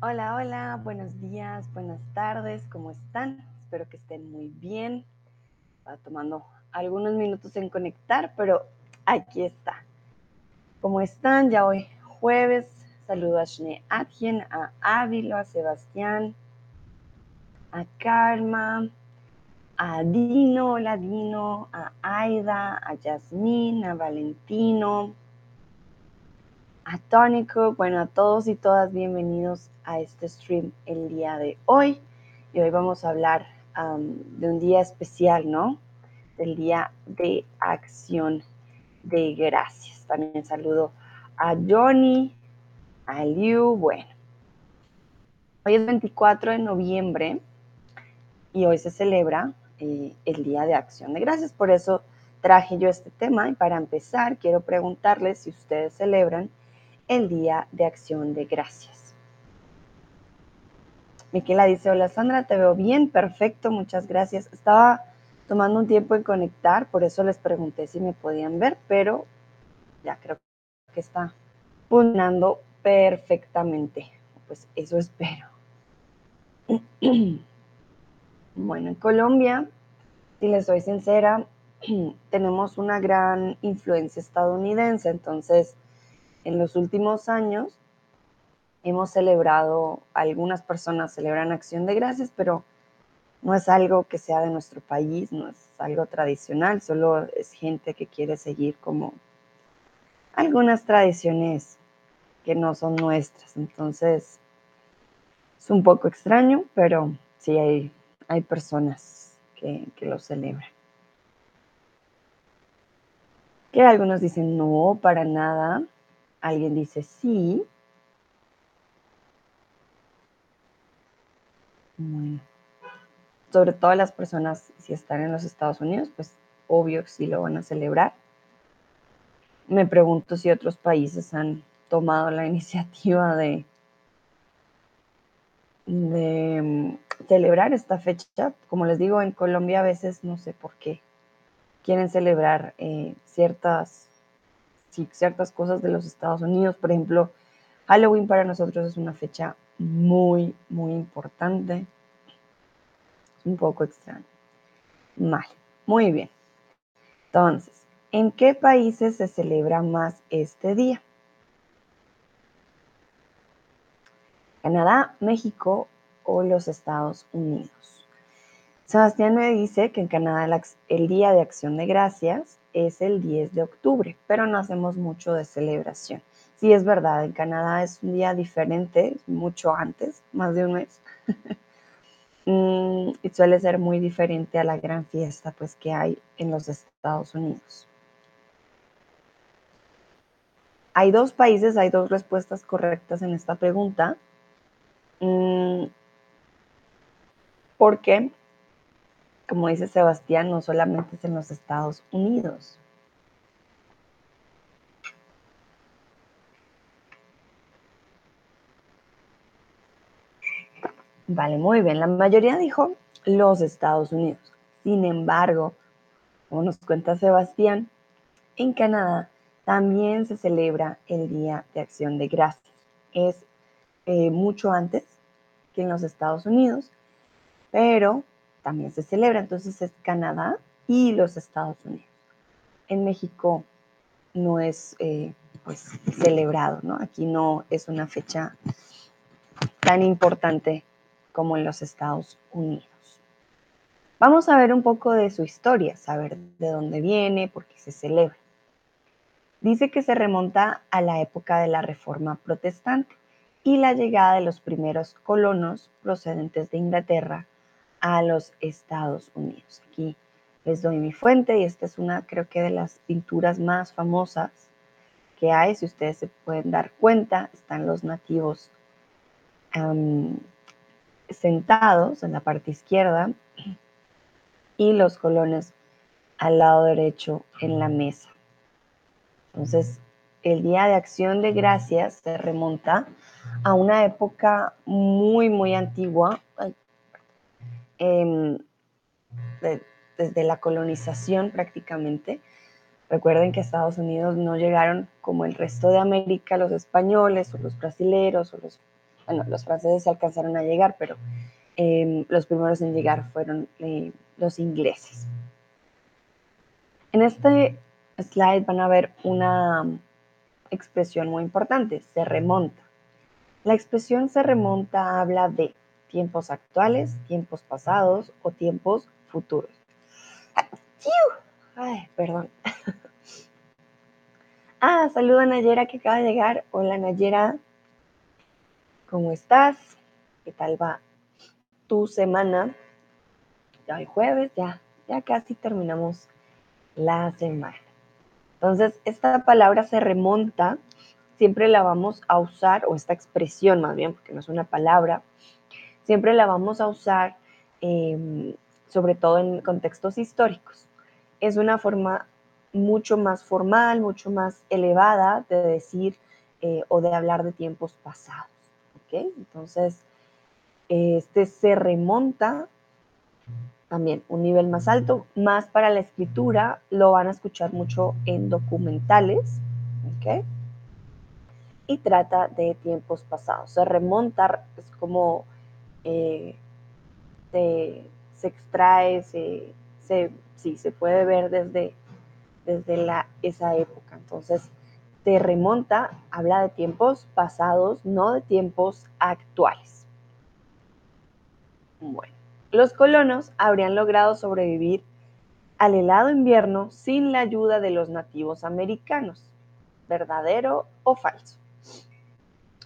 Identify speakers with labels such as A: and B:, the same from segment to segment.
A: Hola, hola, buenos días, buenas tardes, ¿cómo están? Espero que estén muy bien. Va tomando algunos minutos en conectar, pero aquí está. ¿Cómo están? Ya hoy jueves. Saludo a Shne Atjen, a Ávilo, a Sebastián, a Karma, a Dino, hola Dino, a Aida, a Yasmín, a Valentino, a Tónico, bueno, a todos y todas bienvenidos a este stream el día de hoy. Y hoy vamos a hablar de un día especial, ¿no? Del día de acción de gracias. También saludo a Johnny, a Liu, bueno. Hoy es 24 de noviembre y hoy se celebra eh, el Día de Acción de Gracias. Por eso traje yo este tema y para empezar quiero preguntarles si ustedes celebran el Día de Acción de Gracias. Miquela dice, hola Sandra, te veo bien, perfecto, muchas gracias. Estaba tomando un tiempo en conectar, por eso les pregunté si me podían ver, pero ya creo que está funcionando perfectamente. Pues eso espero. Bueno, en Colombia, si les soy sincera, tenemos una gran influencia estadounidense, entonces en los últimos años hemos celebrado, algunas personas celebran acción de gracias, pero no es algo que sea de nuestro país, no es algo tradicional, solo es gente que quiere seguir como algunas tradiciones que no son nuestras. Entonces, es un poco extraño, pero sí hay, hay personas que, que lo celebran. Que algunos dicen no, para nada. Alguien dice sí. Sobre todo las personas, si están en los Estados Unidos, pues obvio sí lo van a celebrar. Me pregunto si otros países han tomado la iniciativa de, de mm, celebrar esta fecha. Como les digo, en Colombia a veces no sé por qué quieren celebrar eh, ciertas ciertas cosas de los Estados Unidos. Por ejemplo, Halloween para nosotros es una fecha muy, muy importante. un poco extraño. Mal. Muy bien. Entonces, ¿en qué países se celebra más este día? Canadá, México o los Estados Unidos. Sebastián me dice que en Canadá el Día de Acción de Gracias es el 10 de octubre, pero no hacemos mucho de celebración. Sí, es verdad, en Canadá es un día diferente, mucho antes, más de un mes. Mm, y suele ser muy diferente a la gran fiesta pues, que hay en los Estados Unidos. Hay dos países, hay dos respuestas correctas en esta pregunta. Mm, porque como dice Sebastián, no solamente es en los Estados Unidos. Vale, muy bien. La mayoría dijo los Estados Unidos. Sin embargo, como nos cuenta Sebastián, en Canadá también se celebra el Día de Acción de Gracias. Es eh, mucho antes que en los Estados Unidos, pero también se celebra, entonces es Canadá y los Estados Unidos. En México no es eh, pues celebrado, ¿no? Aquí no es una fecha tan importante como en los Estados Unidos. Vamos a ver un poco de su historia, saber de dónde viene, por qué se celebra. Dice que se remonta a la época de la Reforma Protestante y la llegada de los primeros colonos procedentes de Inglaterra a los Estados Unidos. Aquí les doy mi fuente y esta es una, creo que de las pinturas más famosas que hay. Si ustedes se pueden dar cuenta, están los nativos sentados en la parte izquierda y los colones al lado derecho en la mesa. Entonces, el Día de Acción de Gracias se remonta a una época muy, muy antigua. Em, desde la colonización prácticamente, Recuerden que Estados Unidos no llegaron como el resto de América, los españoles o los brasileros o los, bueno, los franceses alcanzaron a llegar, pero eh, los primeros en llegar fueron eh, los ingleses. En este slide van a ver una expresión muy importante, se remonta. La expresión se remonta habla de tiempos actuales, tiempos pasados o tiempos futuros. Ay, perdón. Ah, saluda a Nayera que acaba de llegar. Hola Nayera, ¿cómo estás? ¿Qué tal va tu semana? Ya hoy jueves, ya, ya casi terminamos la semana. Entonces, esta palabra se remonta, siempre la vamos a usar, o esta expresión más bien, porque no es una palabra, siempre la vamos a usar em, sobre todo en contextos históricos. Es una forma mucho más formal, mucho más elevada de decir eh, o de hablar de tiempos pasados. ¿ok? Entonces, este se remonta también un nivel más alto, más para la escritura, lo van a escuchar mucho en documentales, ¿ok? Y trata de tiempos pasados. Se remonta, es como eh, se, extrae, se, se, sí, se puede ver desde, desde la, esa época. Entonces, se remonta, habla de tiempos pasados, no de tiempos actuales. Bueno los colonos habrían logrado sobrevivir al helado invierno sin la ayuda de los nativos americanos. ¿Verdadero o falso?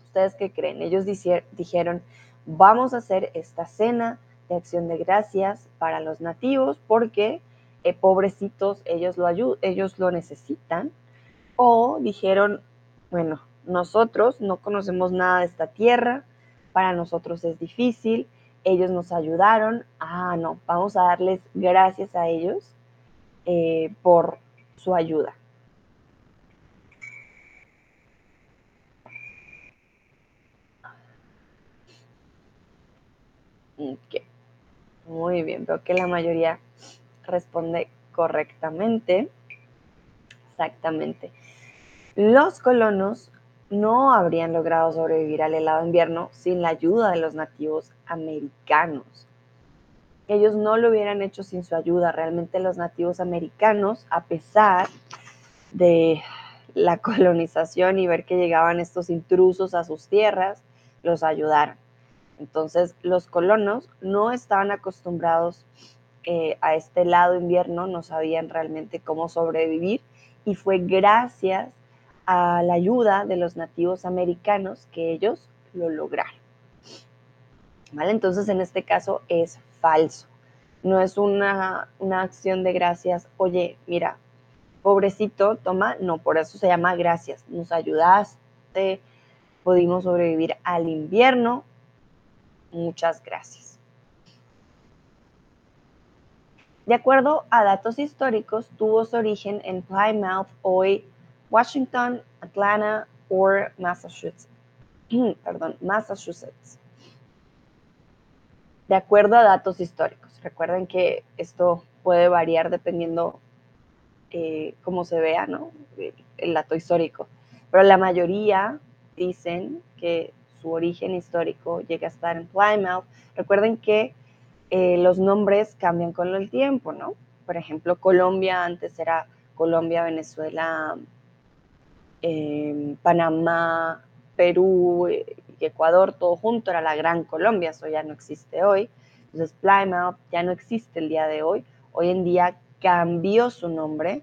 A: ¿Ustedes qué creen? Ellos dijeron, vamos a hacer esta cena de acción de gracias para los nativos porque, eh, pobrecitos, ellos lo, ellos lo necesitan. O dijeron, bueno, nosotros no conocemos nada de esta tierra, para nosotros es difícil, ellos nos ayudaron, ah, no, vamos a darles gracias a ellos eh, por su ayuda. Muy bien, veo que la mayoría responde correctamente. Exactamente. Los colonos no habrían logrado sobrevivir al helado invierno sin la ayuda de los nativos americanos. Ellos no lo hubieran hecho sin su ayuda. Realmente los nativos americanos, a pesar de la colonización y ver que llegaban estos intrusos a sus tierras, los ayudaron. Entonces los colonos no estaban acostumbrados eh, a este helado invierno, no sabían realmente cómo sobrevivir y fue gracias a la ayuda de los nativos americanos que ellos lo lograron. ¿Vale? Entonces en este caso es falso. No es una, una acción de gracias, oye, mira, pobrecito, toma, no, por eso se llama gracias. Nos ayudaste, pudimos sobrevivir al invierno. Muchas gracias. De acuerdo a datos históricos, tuvo su origen en Plymouth, hoy Washington, Atlanta o Massachusetts. Perdón, Massachusetts. De acuerdo a datos históricos. Recuerden que esto puede variar dependiendo eh, cómo se vea, ¿no? El dato histórico. Pero la mayoría dicen que su origen histórico llega a estar en Plymouth. Recuerden que eh, los nombres cambian con el tiempo, ¿no? Por ejemplo, Colombia antes era Colombia, Venezuela, Panamá, Perú y Ecuador, todo junto, era la Gran Colombia, eso ya no existe hoy. Entonces Plymouth ya no existe el día de hoy. Hoy en día cambió su nombre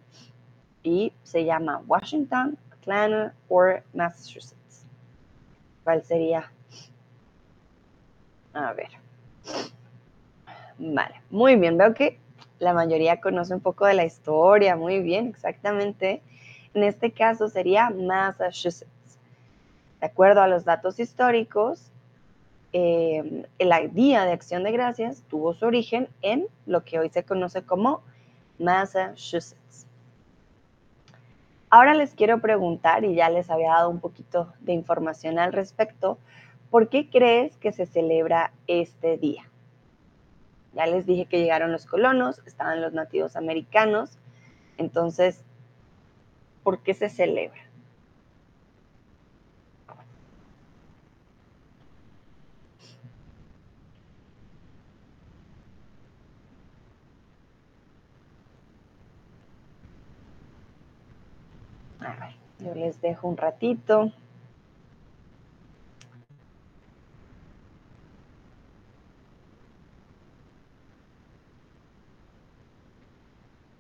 A: y se llama Washington, Atlanta o Massachusetts. ¿Cuál sería? A ver. Vale, muy bien, veo que la mayoría conoce un poco de la historia, muy bien, exactamente. En este caso sería Massachusetts. De acuerdo a los datos históricos, eh, el Día de Acción de Gracias tuvo su origen en lo que hoy se conoce como Massachusetts. Ahora les quiero preguntar, y ya les había dado un poquito de información al respecto, ¿por qué crees que se celebra este día? Ya les dije que llegaron los colonos, estaban los nativos americanos, entonces por qué se celebra. Yo les dejo un ratito.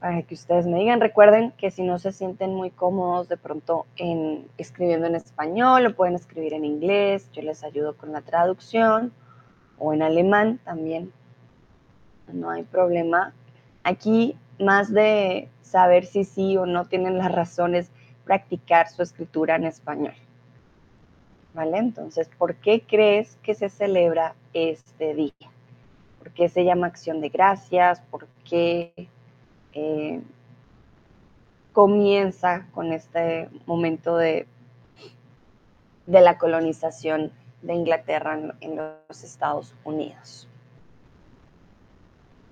A: para que ustedes me digan. Recuerden que si no se sienten muy cómodos de pronto en escribiendo en español, lo pueden escribir en inglés, yo les ayudo con la traducción o en alemán también. No hay problema. Aquí más de saber si sí o no tienen las razones, practicar su escritura en español. ¿Vale? Entonces, ¿por qué crees que se celebra este día? ¿Por qué se llama acción de gracias? ¿Por qué eh, comienza con este momento de, de la colonización de Inglaterra en, en los Estados Unidos.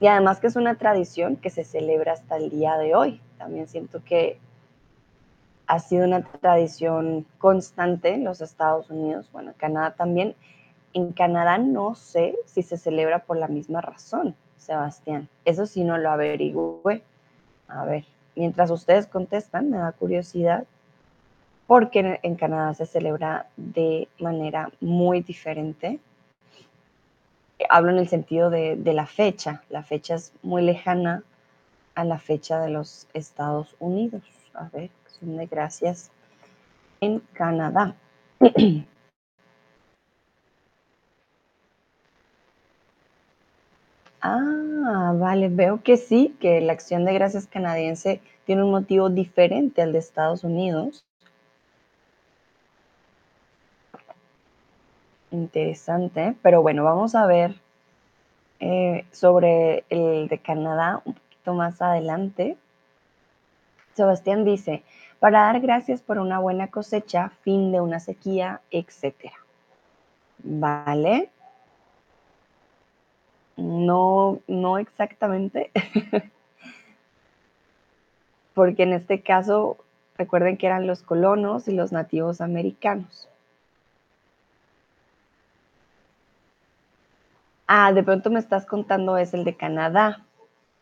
A: Y además que es una tradición que se celebra hasta el día de hoy. También siento que ha sido una tradición constante en los Estados Unidos, bueno, Canadá también. En Canadá no sé si se celebra por la misma razón, Sebastián. Eso sí no lo averigüé. A ver, mientras ustedes contestan, me da curiosidad, porque en, Canadá se celebra de manera muy diferente. Hablo en el sentido de, la fecha. La fecha es muy lejana a la fecha de los Estados Unidos. A ver, son de gracias en Canadá. Ah, vale, veo que sí, que la acción de gracias canadiense tiene un motivo diferente al de Estados Unidos. Interesante, pero bueno, vamos a ver eh, sobre el de Canadá un poquito más adelante. Sebastián dice, para dar gracias por una buena cosecha, fin de una sequía, etc. Vale, no, no exactamente, porque en este caso recuerden que eran los colonos y los nativos americanos. Ah, de pronto me estás contando es el de Canadá.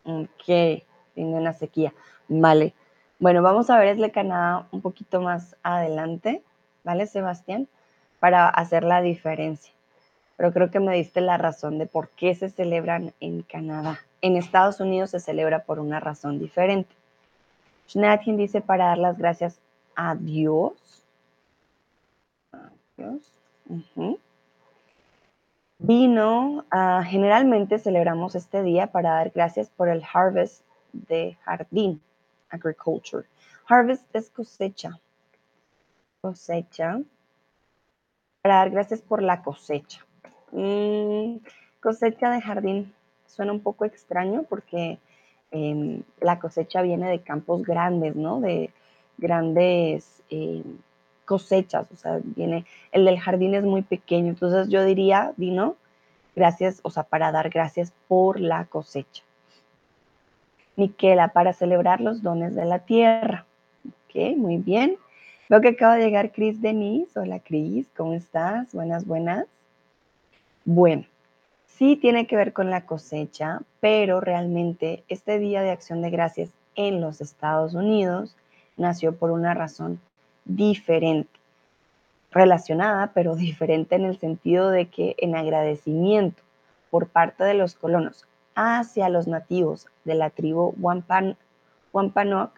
A: Ok, tiene una sequía. Vale. Bueno, vamos a ver el Canadá un poquito más adelante, ¿vale, Sebastián? Para hacer la diferencia pero creo que me diste la razón de por qué se celebran en Canadá. En Estados Unidos se celebra por una razón diferente. Schnatkin dice para dar las gracias a Dios. Vino, ah, generalmente celebramos este día para dar gracias por el harvest de jardín, agriculture. Harvest es cosecha. Cosecha. Para dar gracias por la cosecha. Mm, cosecha de jardín suena un poco extraño porque em, la cosecha viene de campos grandes, ¿no? De grandes em, cosechas, o sea, viene, el del jardín es muy pequeño, entonces yo diría, Dino, gracias, o sea, para dar gracias por la cosecha. Miquela, para celebrar los dones de la tierra. Ok, muy bien. Veo que acaba de llegar Cris Denise. Hola Cris, ¿cómo estás? Buenas, buenas. Bueno, sí tiene que ver con la cosecha, pero realmente este Día de Acción de Gracias en los Estados Unidos nació por una razón diferente, relacionada, pero diferente en el sentido de que en agradecimiento por parte de los colonos hacia los nativos de la tribu Wampanoag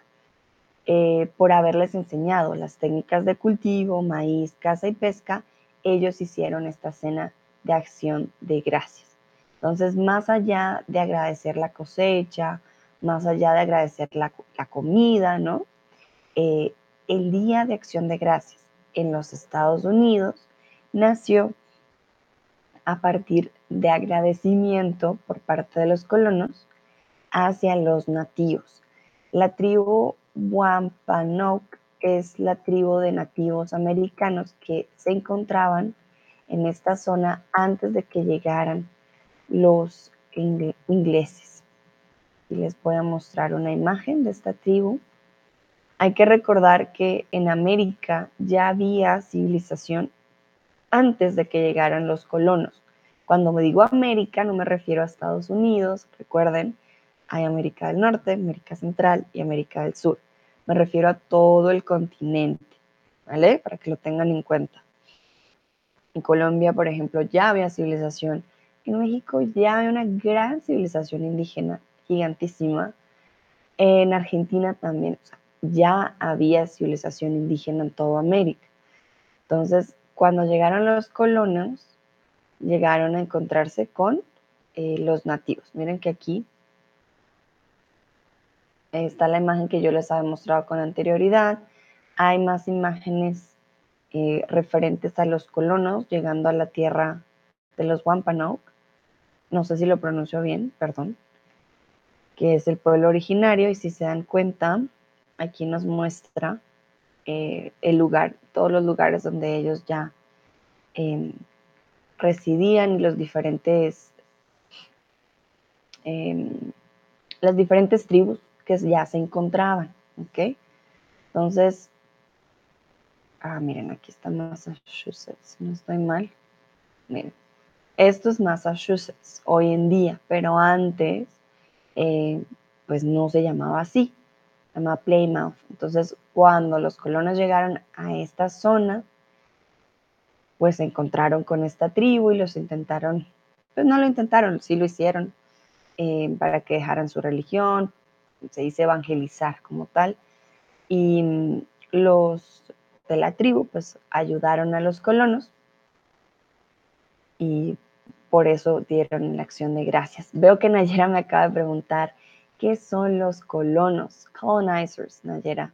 A: eh, por haberles enseñado las técnicas de cultivo, maíz, caza y pesca, ellos hicieron esta cena de acción de gracias. Entonces, más allá de agradecer la cosecha, más allá de agradecer la, comida, ¿no? Eh, el Día de Acción de Gracias en los Estados Unidos nació a partir de agradecimiento por parte de los colonos hacia los nativos. La tribu Wampanoag es la tribu de nativos americanos que se encontraban en esta zona antes de que llegaran los ingleses. Y les voy a mostrar una imagen de esta tribu. hay que recordar que en América ya había civilización antes de que llegaran los colonos. Cuando me digo América no me refiero a Estados Unidos, recuerden, hay América del Norte, América Central y América del Sur. Me refiero a todo el continente, ¿vale? Para que lo tengan en cuenta. En Colombia, por ejemplo, ya había civilización. En México ya había una gran civilización indígena, gigantísima. En Argentina también, ya había civilización indígena en toda América. Entonces, cuando llegaron los colonos, llegaron a encontrarse con eh, los nativos. Miren que aquí está la imagen que yo les había mostrado con anterioridad. Hay más imágenes eh, referentes a los colonos llegando a la tierra de los Wampanoag. No sé si lo pronuncio bien, perdón. Que es el pueblo originario y si se dan cuenta, aquí nos muestra eh, el lugar, todos los lugares donde ellos ya em, residían y los diferentes, em, las diferentes tribus que ya se encontraban, ¿ok? Entonces, ah, miren, aquí está Massachusetts, no estoy mal. Miren, esto es Massachusetts hoy en día, pero antes, eh, pues no se llamaba así, se llamaba Plymouth. Entonces, cuando los colonos llegaron a esta zona, pues se encontraron con esta tribu y los intentaron, pues no lo intentaron, sí lo hicieron eh, para que dejaran su religión, se dice evangelizar como tal, y mm, los de la tribu pues ayudaron a los colonos y por eso dieron la acción de gracias. Veo que Nayera me acaba de preguntar, ¿qué son los colonos? Colonizers, Nayera.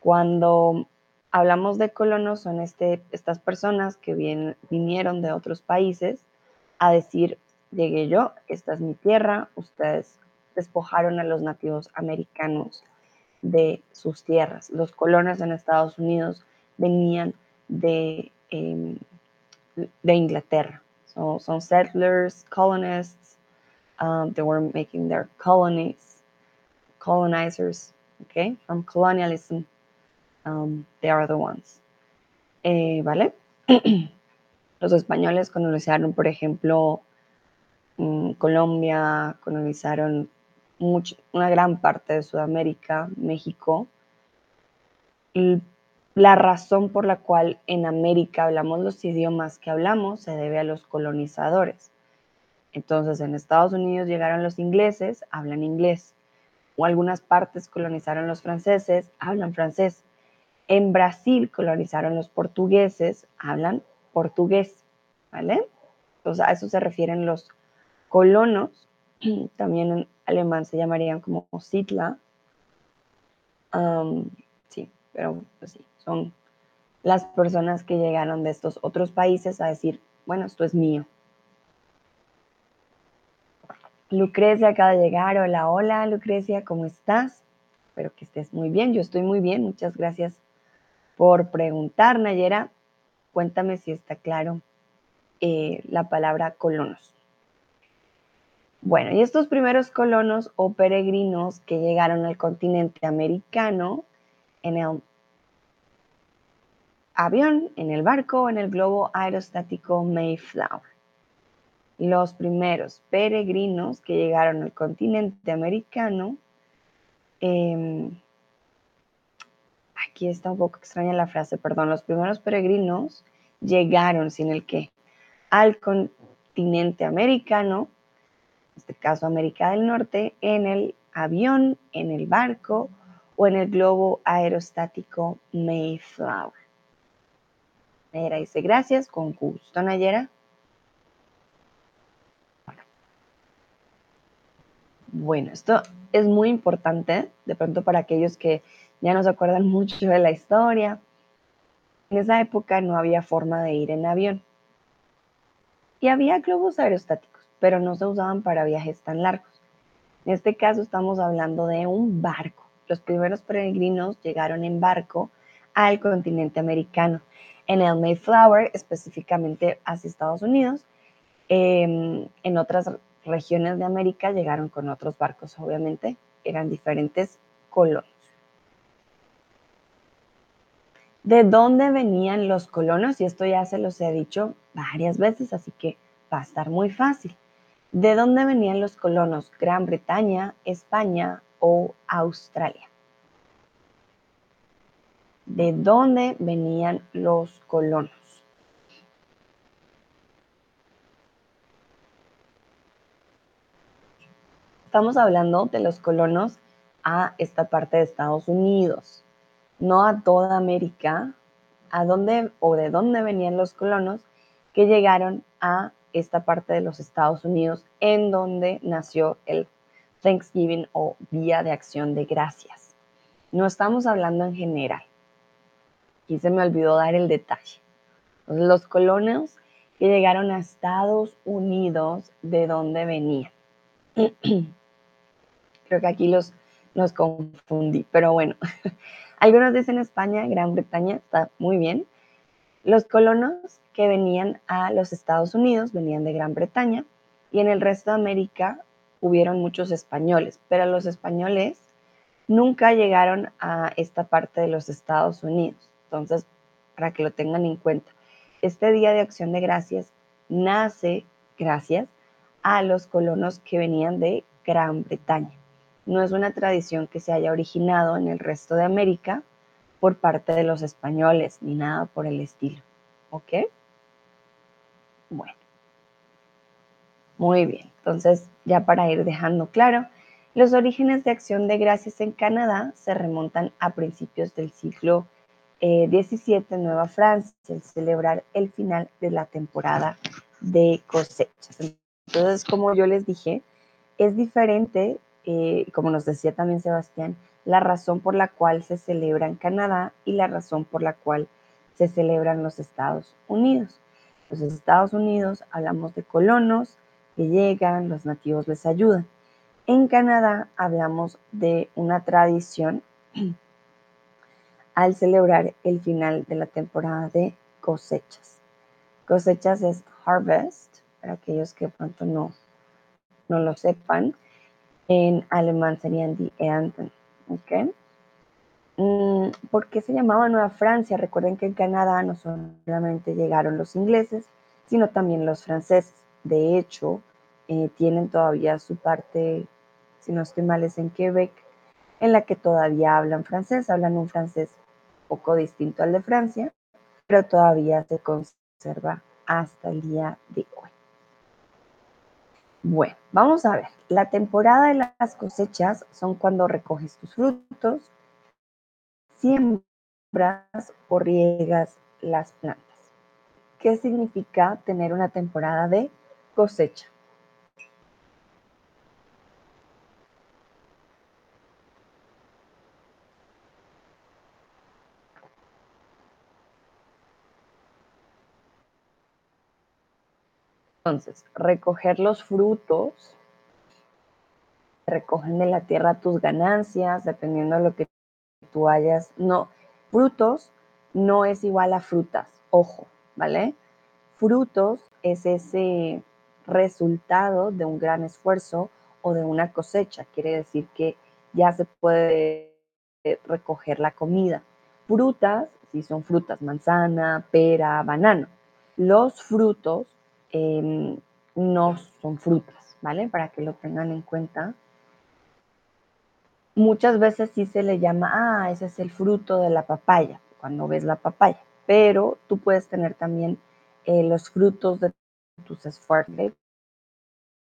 A: Cuando hablamos de colonos son este, estas personas que vinieron de otros países a decir, llegué yo, esta es mi tierra, ustedes despojaron a los nativos americanos de sus tierras. Los colonos en Estados Unidos venían de, em, Inglaterra. So, son settlers, colonists, um, they were making their colonies, colonizers, okay, from colonialism Um, they are the ones. Eh, ¿Vale? Los españoles colonizaron, por ejemplo, mm, Colombia, colonizaron una gran parte de Sudamérica, México. La razón por la cual en América hablamos los idiomas que hablamos se debe a los colonizadores. Entonces, en Estados Unidos llegaron los ingleses, hablan inglés. O algunas partes colonizaron los franceses, hablan francés. En Brasil colonizaron los portugueses, hablan portugués, ¿vale? Entonces a eso se refieren los colonos, también en alemán se llamarían como Sitla. sí, pero pues sí, son las personas que llegaron de estos otros países a decir, bueno, esto es mío. Lucrecia acaba de llegar. Hola, hola, Lucrecia, ¿cómo estás? Espero que estés muy bien. Yo estoy muy bien. Muchas gracias por preguntar, Nayera. Cuéntame si está claro eh, la palabra colonos. Bueno, y estos primeros colonos o peregrinos que llegaron al continente americano en el avión, en el barco, en el globo aerostático Mayflower. Los primeros peregrinos que llegaron al continente americano eh, aquí está un poco extraña la frase, perdón, los primeros peregrinos llegaron sin el qué, al continente americano, este caso América del Norte, en el avión, en el barco o en el globo aerostático Mayflower. Nayera dice gracias, con gusto Nayera. Bueno, esto es muy importante, de pronto para aquellos que ya no se acuerdan mucho de la historia. En esa época no había forma de ir en avión. Y había globos aerostáticos, pero no se usaban para viajes tan largos. En este caso estamos hablando de un barco. Los primeros peregrinos llegaron en barco al continente americano, en el Mayflower, específicamente hacia Estados Unidos. Em, en otras regiones de América llegaron con otros barcos, obviamente, eran diferentes colonias. ¿De dónde venían los colonos? Y esto ya se los he dicho varias veces, así que va a estar muy fácil. ¿De dónde venían los colonos? ¿Gran Bretaña, España o Australia? ¿De dónde venían los colonos? Estamos hablando de los colonos a esta parte de Estados Unidos, no a toda América, a dónde o de dónde venían los colonos que llegaron a esta parte de los Estados Unidos en donde nació el Thanksgiving o Día de Acción de Gracias. No estamos hablando en general. Y se me olvidó dar el detalle. Los colonos que llegaron a Estados Unidos, ¿de dónde venían? Creo que aquí los, los confundí, pero bueno. Algunos dicen España, Gran Bretaña, está muy bien. Los colonos que venían a los Estados Unidos venían de Gran Bretaña y en el resto de América hubieron muchos españoles, pero los españoles nunca llegaron a esta parte de los Estados Unidos. Entonces, para que lo tengan en cuenta, este Día de Acción de Gracias nace gracias a los colonos que venían de Gran Bretaña. No es una tradición que se haya originado en el resto de América por parte de los españoles, ni nada por el estilo. ¿Ok? Bueno. Muy bien. Entonces, ya para ir dejando claro, los orígenes de acción de gracias en Canadá se remontan a principios del siglo XVII eh, en Nueva Francia, el celebrar el final de la temporada de cosechas. Entonces, como yo les dije, es diferente eh, como nos decía también Sebastián, la razón por la cual se celebra en Canadá y la razón por la cual se celebra en los Estados Unidos. Los Estados Unidos hablamos de colonos que llegan, los nativos les ayudan. En Canadá hablamos de una tradición al celebrar el final de la temporada de cosechas. Cosechas es harvest, para aquellos que pronto no, no lo sepan en alemán serían die Ernten. ¿ok? Mm, ¿Por qué se llamaba Nueva Francia? Recuerden que en Canadá no solamente llegaron los ingleses, sino también los franceses. De hecho, eh, tienen todavía su parte, si no estoy mal, es en Quebec, en la que todavía hablan francés, hablan un francés poco distinto al de Francia, pero todavía se conserva hasta el día de hoy. Bueno, vamos a ver. La temporada de las cosechas son cuando recoges tus frutos, siembras o riegas las plantas. ¿Qué significa tener una temporada de cosecha? Entonces, recoger los frutos, recogen de la tierra tus ganancias, dependiendo de lo que hayas. No, frutos no es igual a frutas, ojo, ¿vale? Frutos es ese resultado de un gran esfuerzo o de una cosecha, quiere decir que ya se puede recoger la comida. Frutas, si son frutas, manzana, pera, banano. Los frutos Em, no son frutas, ¿vale? Para que lo tengan en cuenta. Muchas veces sí se le llama, ah, ese es el fruto de la papaya, cuando ves la papaya, pero tú puedes tener también eh, los frutos de tus esfuerzos.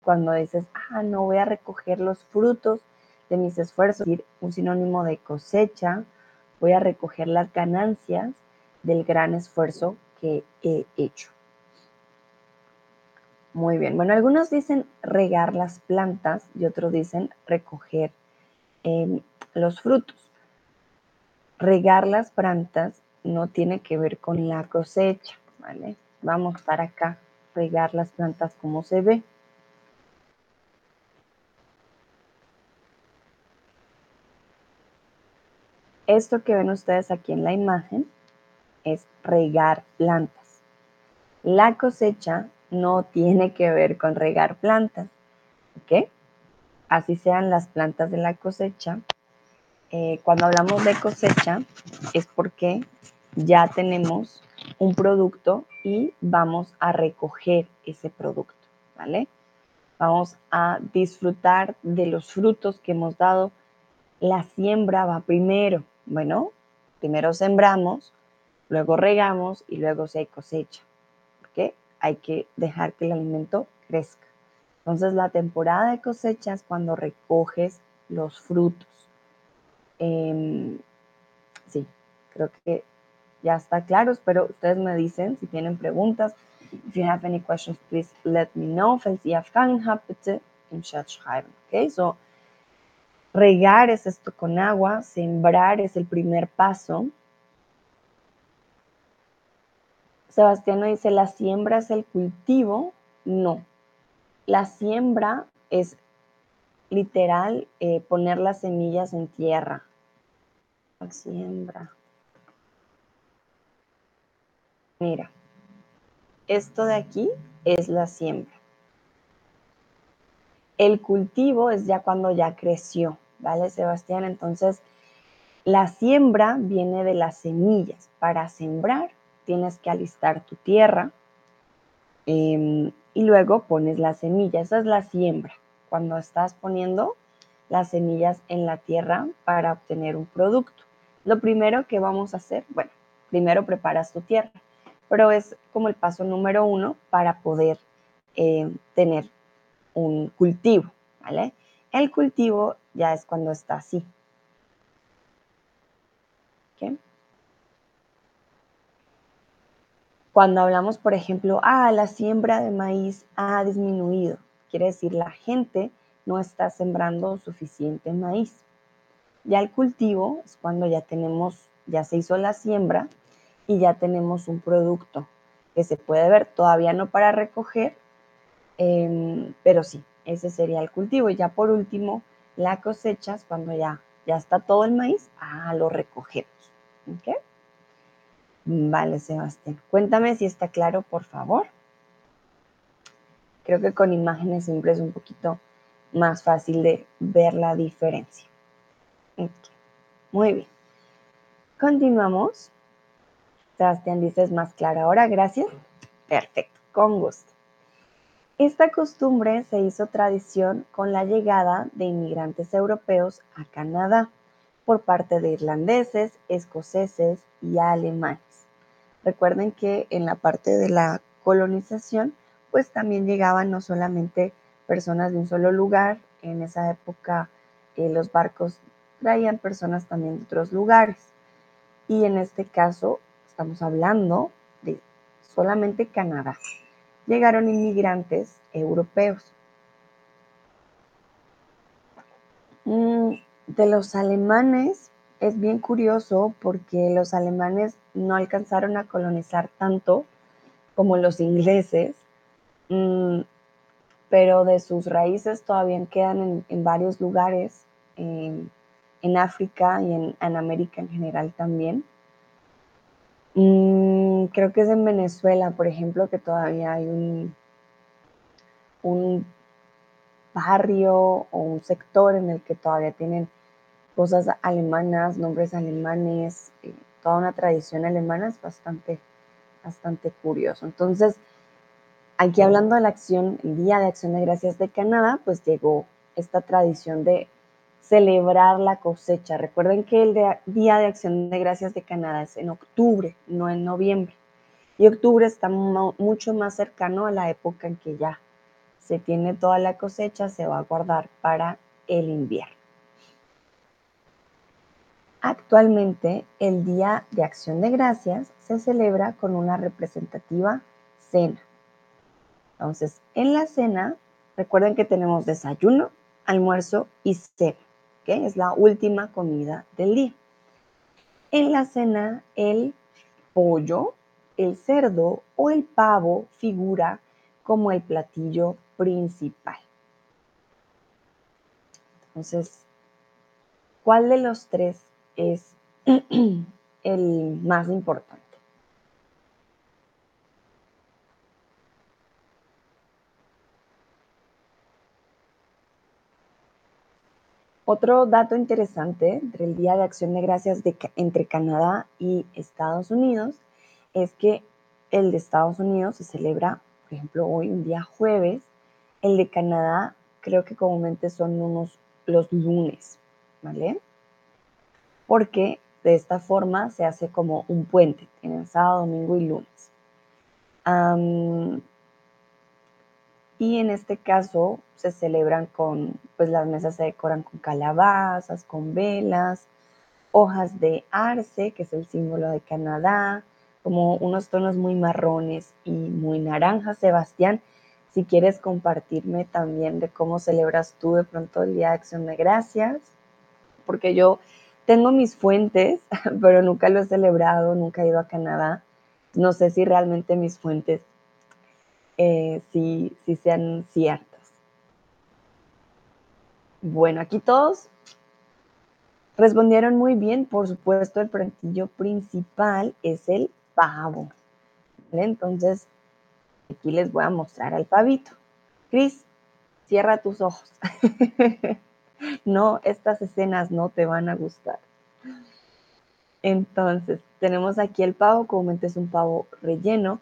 A: Cuando dices, ah, no voy a recoger los frutos de mis esfuerzos, un sinónimo de cosecha, voy a recoger las ganancias del gran esfuerzo que he hecho. Muy bien. Bueno, algunos dicen regar las plantas y otros dicen recoger los frutos. Regar las plantas no tiene que ver con la cosecha, ¿vale? Vamos a estar acá, regar las plantas como se ve. Esto que ven ustedes aquí en la imagen es regar plantas. La cosecha no tiene que ver con regar plantas. ¿Ok? Así sean las plantas de la cosecha. Eh, cuando hablamos de cosecha es porque ya tenemos un producto y vamos a recoger ese producto, ¿vale? Vamos a disfrutar de los frutos que hemos dado. La siembra va primero. Bueno, primero sembramos, luego regamos y luego se cosecha. ¿Ok? Hay que dejar que el alimento crezca. Entonces la temporada de cosecha es cuando recoges los frutos. Em, sí, creo que ya está claro. Espero ustedes me dicen si tienen preguntas. If you have any questions, please let me know. Falls ihr Fragen habt. Okay, so regar es esto con agua, sembrar es el primer paso. Sebastián dice, ¿la siembra es el cultivo? No. La siembra es literal eh, poner las semillas en tierra. La siembra. Mira, esto de aquí es la siembra. El cultivo es ya cuando ya creció, ¿vale, Sebastián? Entonces, la siembra viene de las semillas. Para sembrar tienes que alistar tu tierra em, y luego pones la semilla. Esa es la siembra, cuando estás poniendo las semillas en la tierra para obtener un producto. Lo primero que vamos a hacer, bueno, primero preparas tu tierra pero es como el paso número uno para poder eh, tener un cultivo. El cultivo ya es cuando está así. Cuando hablamos, por ejemplo, ah, la siembra de maíz ha disminuido, quiere decir la gente no está sembrando suficiente maíz. Ya el cultivo es cuando ya tenemos, ya se hizo la siembra, y ya tenemos un producto que se puede ver, todavía no para recoger, em, pero sí, ese sería el cultivo. Y ya por último, la cosecha cuando ya, ya está todo el maíz, ah, lo recogemos. ¿Ok? Vale, Sebastián. Cuéntame si está claro, por favor. Creo que con imágenes siempre es un poquito más fácil de ver la diferencia. Muy bien. Continuamos. Sebastián dice es más clara ahora, gracias. Perfecto, con gusto. Esta costumbre se hizo tradición con la llegada de inmigrantes europeos a Canadá por parte de irlandeses, escoceses y alemanes. Recuerden que en la parte de la colonización, pues también llegaban no solamente personas de un solo lugar, en esa época eh, los barcos traían personas también de otros lugares. Y en este caso, estamos hablando de solamente Canadá, llegaron inmigrantes europeos. Mm, de los alemanes es bien curioso porque los alemanes no alcanzaron a colonizar tanto como los ingleses, mm, pero de sus raíces todavía quedan en, varios lugares, en, África y en América en general también. Mm, creo que es en Venezuela, por ejemplo, que todavía hay un, un barrio o un sector en el que todavía tienen cosas alemanas, nombres alemanes, eh, toda una tradición alemana es bastante, bastante curioso. Entonces, aquí hablando de la acción, el Día de Acción de Gracias de Canadá, pues llegó esta tradición de celebrar la cosecha. Recuerden que el Día de Acción de Gracias de Canadá es en octubre, no en noviembre. Y octubre está mucho más cercano a la época en que ya se tiene toda la cosecha, se va a guardar para el invierno. Actualmente, el Día de Acción de Gracias se celebra con una representativa cena. Entonces, en la cena, recuerden que tenemos desayuno, almuerzo y cena que es la última comida del día. En la cena, el pollo, el cerdo o el pavo figura como el platillo principal. Entonces, ¿cuál de los tres es el más importante? Otro dato interesante entre el Día de Acción de Gracias de, entre Canadá y Estados Unidos es que el de Estados Unidos se celebra, por ejemplo, hoy, un día jueves. El de Canadá creo que comúnmente son unos los lunes, ¿vale? Porque de esta forma se hace como un puente, tienen sábado, domingo y lunes. y en este caso se celebran con, pues las mesas se decoran con calabazas, con velas, hojas de arce, que es el símbolo de Canadá, como unos tonos muy marrones y muy naranjas. Sebastián, si quieres compartirme también de cómo celebras tú de pronto el Día de Acción de Gracias, porque yo tengo mis fuentes, pero nunca lo he celebrado, nunca he ido a Canadá. No sé si realmente mis fuentes eh, si sean ciertas. Bueno, aquí todos respondieron muy bien. Por supuesto, el platillo principal es el pavo. Entonces, aquí les voy a mostrar al pavito. Cris, cierra tus ojos. no, estas escenas no te van a gustar. Entonces, tenemos aquí el pavo, comúnmente es un pavo relleno.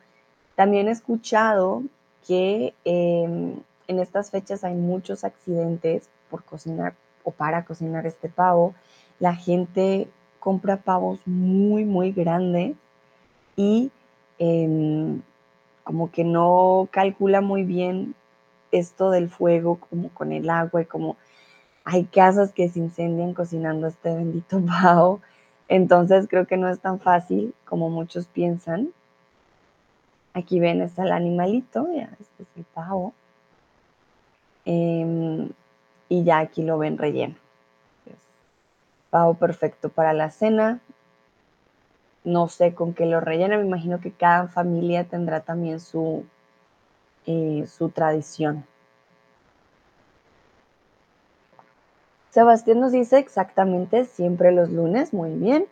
A: También he escuchado que em, en estas fechas hay muchos accidentes por cocinar o para cocinar este pavo. La gente compra pavos muy, muy grandes y em, como que no calcula muy bien esto del fuego, como con el agua y como hay casas que se incendian cocinando este bendito pavo. Entonces creo que no es tan fácil como muchos piensan. Aquí ven, está el animalito, ya, este es el pavo. Em, y ya aquí lo ven relleno. Pavo perfecto para la cena, no sé con qué lo rellena, me imagino que cada familia tendrá también su, eh, su tradición. Sebastián nos dice exactamente siempre los lunes, muy bien.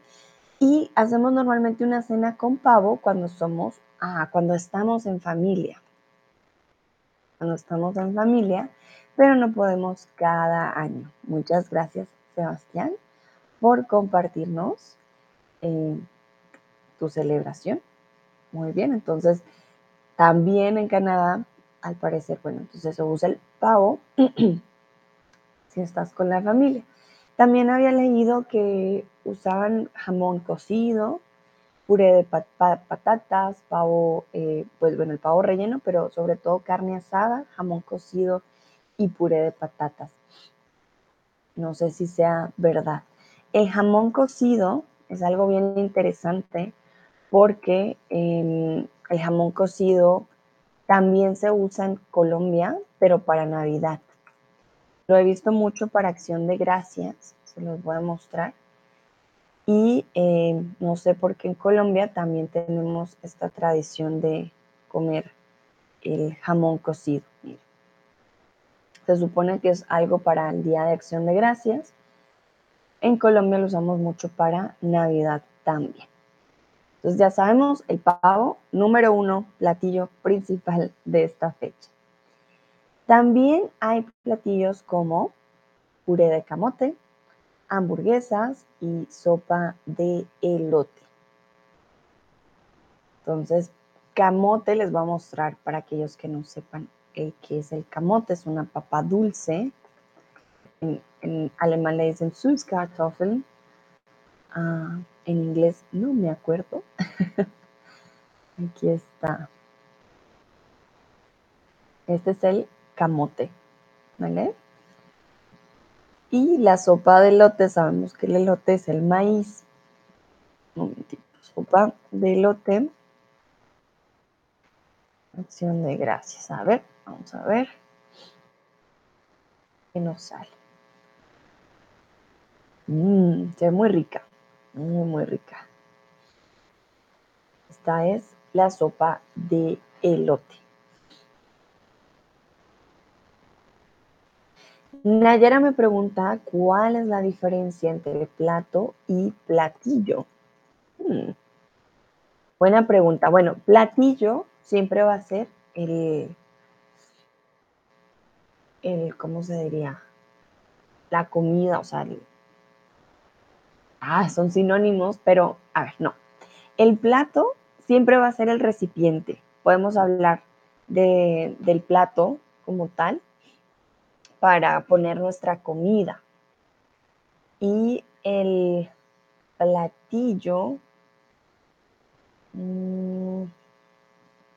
A: Y hacemos normalmente una cena con pavo cuando somos, ah, cuando estamos en familia. Cuando estamos en familia, pero no podemos cada año. Muchas gracias, Sebastián, por compartirnos eh, tu celebración. Muy bien, entonces también en Canadá, al parecer, bueno, entonces se usa el pavo si estás con la familia. También había leído que usaban jamón cocido, puré de patatas, pavo, eh, pues bueno, el pavo relleno, pero sobre todo carne asada, jamón cocido y puré de patatas. No sé si sea verdad. El jamón cocido es algo bien interesante porque em, el jamón cocido también se usa en Colombia, pero para Navidad. Lo he visto mucho para acción de gracias, se los voy a mostrar. Y em, no sé por qué en Colombia también tenemos esta tradición de comer el jamón cocido. Se supone que es algo para el Día de Acción de Gracias. En Colombia lo usamos mucho para Navidad también. Entonces ya sabemos, el pavo, número uno, platillo principal de esta fecha. También hay platillos como puré de camote, hamburguesas y sopa de elote. Entonces, camote les voy a mostrar para aquellos que no sepan qué es el camote. Es una papa dulce. En, alemán le dicen Süßkartoffeln. Ah, en inglés no me acuerdo. Aquí está. Este es el camote, ¿vale? Y la sopa de elote, sabemos que el elote es el maíz. Un momentito, sopa de elote. Acción de gracias. A ver, vamos a ver. ¿Qué nos sale? Mmm, se ve muy rica muy, muy rica. Esta es la sopa de elote. Nayara me pregunta cuál es la diferencia entre plato y platillo. Hmm. Buena pregunta. Bueno, platillo siempre va a ser el, el, ¿cómo se diría? la comida, o sea, ah, son sinónimos, pero a ver, no. El plato siempre va a ser el recipiente. Podemos hablar del plato como tal para poner nuestra comida. Y el platillo mm,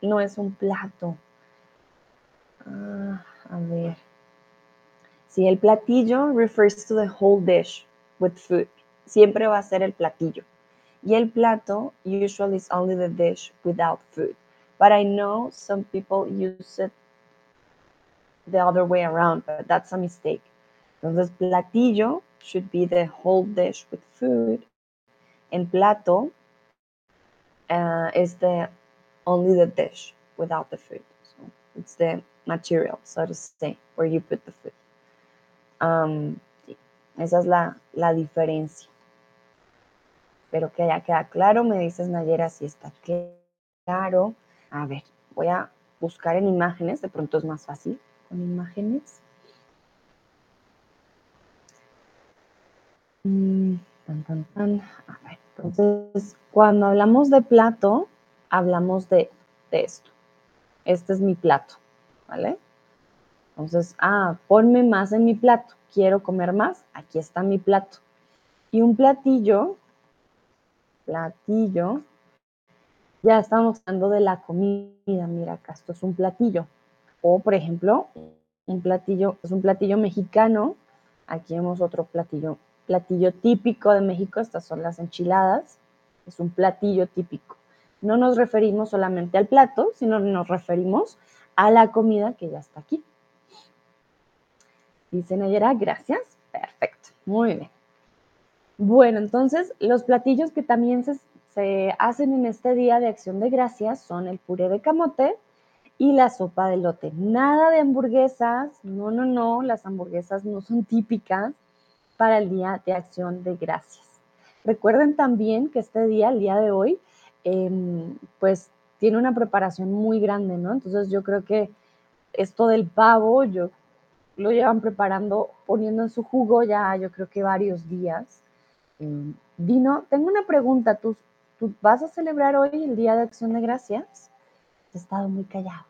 A: no es un plato. Ah, a ver. Si el platillo refers to the whole dish with food. Siempre va a ser el platillo. Y el plato usually is only the dish without food. But I know some people use it the other way around, but that's a mistake. Entonces, platillo should be the whole dish with food. And plato uh, is the only the dish without the food. So it's the material, so to say, where you put the food. Um, esa es la, la diferencia. Espero que haya quedado claro. Me dices, Nayera, si está claro. A ver, voy a buscar en imágenes, de pronto es más fácil imágenes. Mm, a ver, entonces, cuando hablamos de plato, hablamos de, de esto. Este es mi plato, ¿vale? Entonces, ah, ponme más en mi plato. Quiero comer más. Aquí está mi plato. Y un platillo, platillo, ya estamos hablando de la comida. Mira, acá esto es un platillo. O, por ejemplo, un platillo, es un platillo mexicano. Aquí vemos otro platillo, platillo típico de México. Estas son las enchiladas. Es un platillo típico. No nos referimos solamente al plato, sino nos referimos a la comida que ya está aquí. Dice Nayera, gracias. Perfecto, muy bien. Bueno, entonces los platillos que también se, hacen en este día de acción de gracias son el puré de camote y la sopa de lote. Nada de hamburguesas, no, no, no, las hamburguesas no son típicas para el día de acción de gracias. Recuerden también que este día, el día de hoy, em, pues tiene una preparación muy grande, ¿no? Entonces yo creo que esto del pavo, yo lo llevan preparando, poniendo en su jugo ya yo creo que varios días. Eh, Dino, tengo una pregunta, ¿Tú, ¿tú vas a celebrar hoy el Día de Acción de Gracias? He estado muy callado,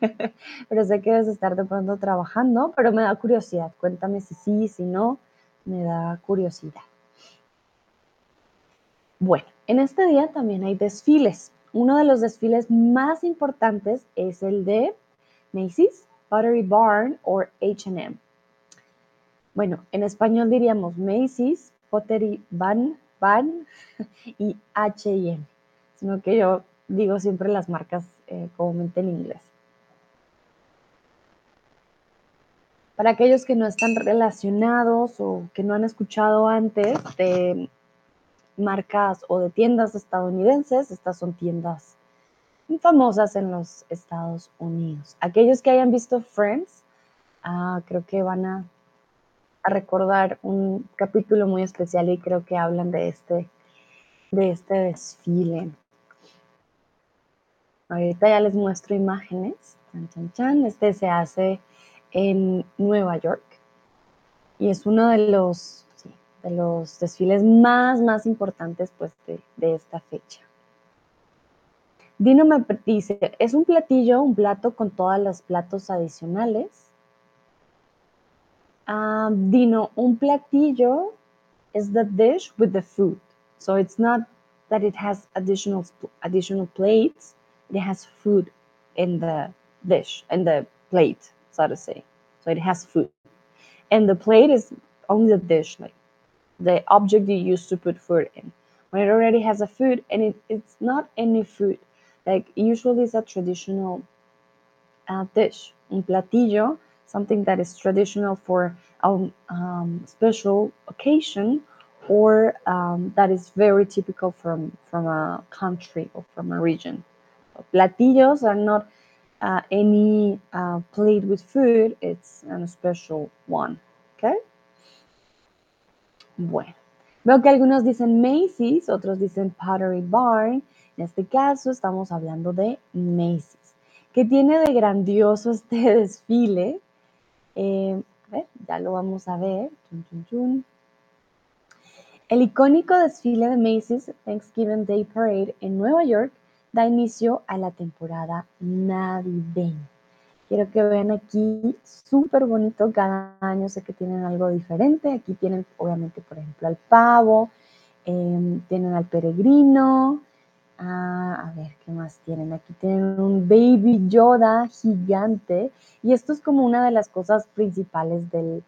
A: pero sé que debes estar de pronto trabajando, pero me da curiosidad, cuéntame si sí, si no, me da curiosidad. Bueno, en este día también hay desfiles. Uno de los desfiles más importantes es el de Macy's, Pottery Barn o H&M. Bueno, en español diríamos Macy's, Pottery Barn, Barn y H&M, sino que yo digo siempre las marcas eh, comúnmente en inglés. Para aquellos que no están relacionados o que no han escuchado antes de marcas o de tiendas estadounidenses, estas son tiendas famosas en los Estados Unidos. Aquellos que hayan visto Friends, ah, creo que van a, recordar un capítulo muy especial y creo que hablan de este, de este desfile. Ahorita ya les muestro imágenes. Este se hace en Nueva York y es uno de los, de los desfiles más, más importantes pues, de esta fecha. Dino me dice, ¿es un platillo, un plato con todos los platos adicionales? Um, Dino, un platillo is the dish with the food. So it's not that it has additional additional plates, it has food in the dish, in the plate, so to say. So it has food. And the plate is only the dish, like the object you use to put food in. When it already has a food and it, it's not any food, like usually it's a traditional uh, dish, un platillo, something that is traditional for a um, special occasion or um, that is very typical from, from a country or from a region. Platillos are not uh, any uh, plate with food, it's a special one. Okay? Bueno, veo que algunos dicen Macy's, otros dicen Pottery Barn, En este caso estamos hablando de Macy's. ¿Qué tiene de grandioso este desfile? Eh, a ver, ya lo vamos a ver. El icónico desfile de Macy's Thanksgiving Day Parade en Nueva York da inicio a la temporada navideña. Quiero que vean aquí, súper bonito, cada año sé que tienen algo diferente. Aquí tienen, obviamente, por ejemplo, al pavo, em, tienen al peregrino, Ah, a ver, ¿qué más tienen? Aquí tienen un Baby Yoda gigante y esto es como una de las cosas principales del,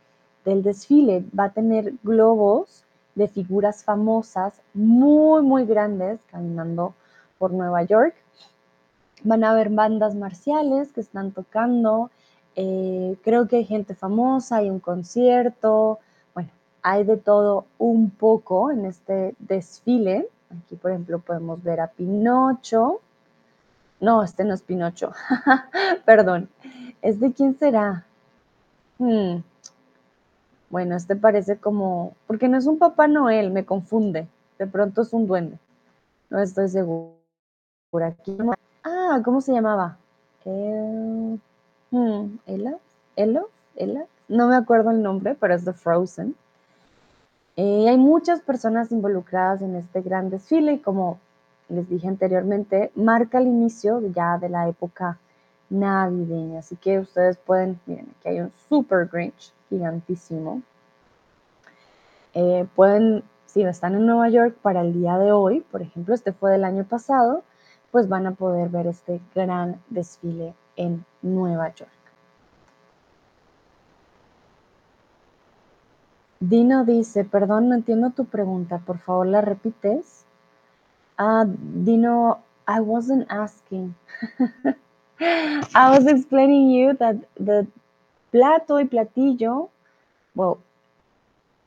A: del desfile. Va a tener globos de figuras famosas muy, muy grandes caminando por Nueva York. Van a haber bandas marciales que están tocando. Eh, creo que hay gente famosa, hay un concierto. Bueno, hay de todo un poco en este desfile. Aquí, por ejemplo, podemos ver a Pinocho. No, este no es Pinocho. Perdón. ¿Es de quién será? Hmm. Bueno, este parece como, porque no es un Papá Noel, me confunde. De pronto es un duende. No estoy segura. Aquí. Ah, ¿cómo se llamaba? El... Hmm, ¿Ella? ¿Elo? ¿Ella? No me acuerdo el nombre, pero es de Frozen. Eh, hay muchas personas involucradas en este gran desfile y como les dije anteriormente, marca el inicio ya de la época navideña. Así que ustedes pueden, miren, aquí hay un super Grinch gigantísimo. Eh, pueden, si están en Nueva York para el día de hoy, por ejemplo, este fue del año pasado, pues van a poder ver este gran desfile en Nueva York. Dino dice, perdón, no entiendo tu pregunta, por favor la repites. Uh, Dino, I wasn't asking. I was explaining you that the plato y platillo, well,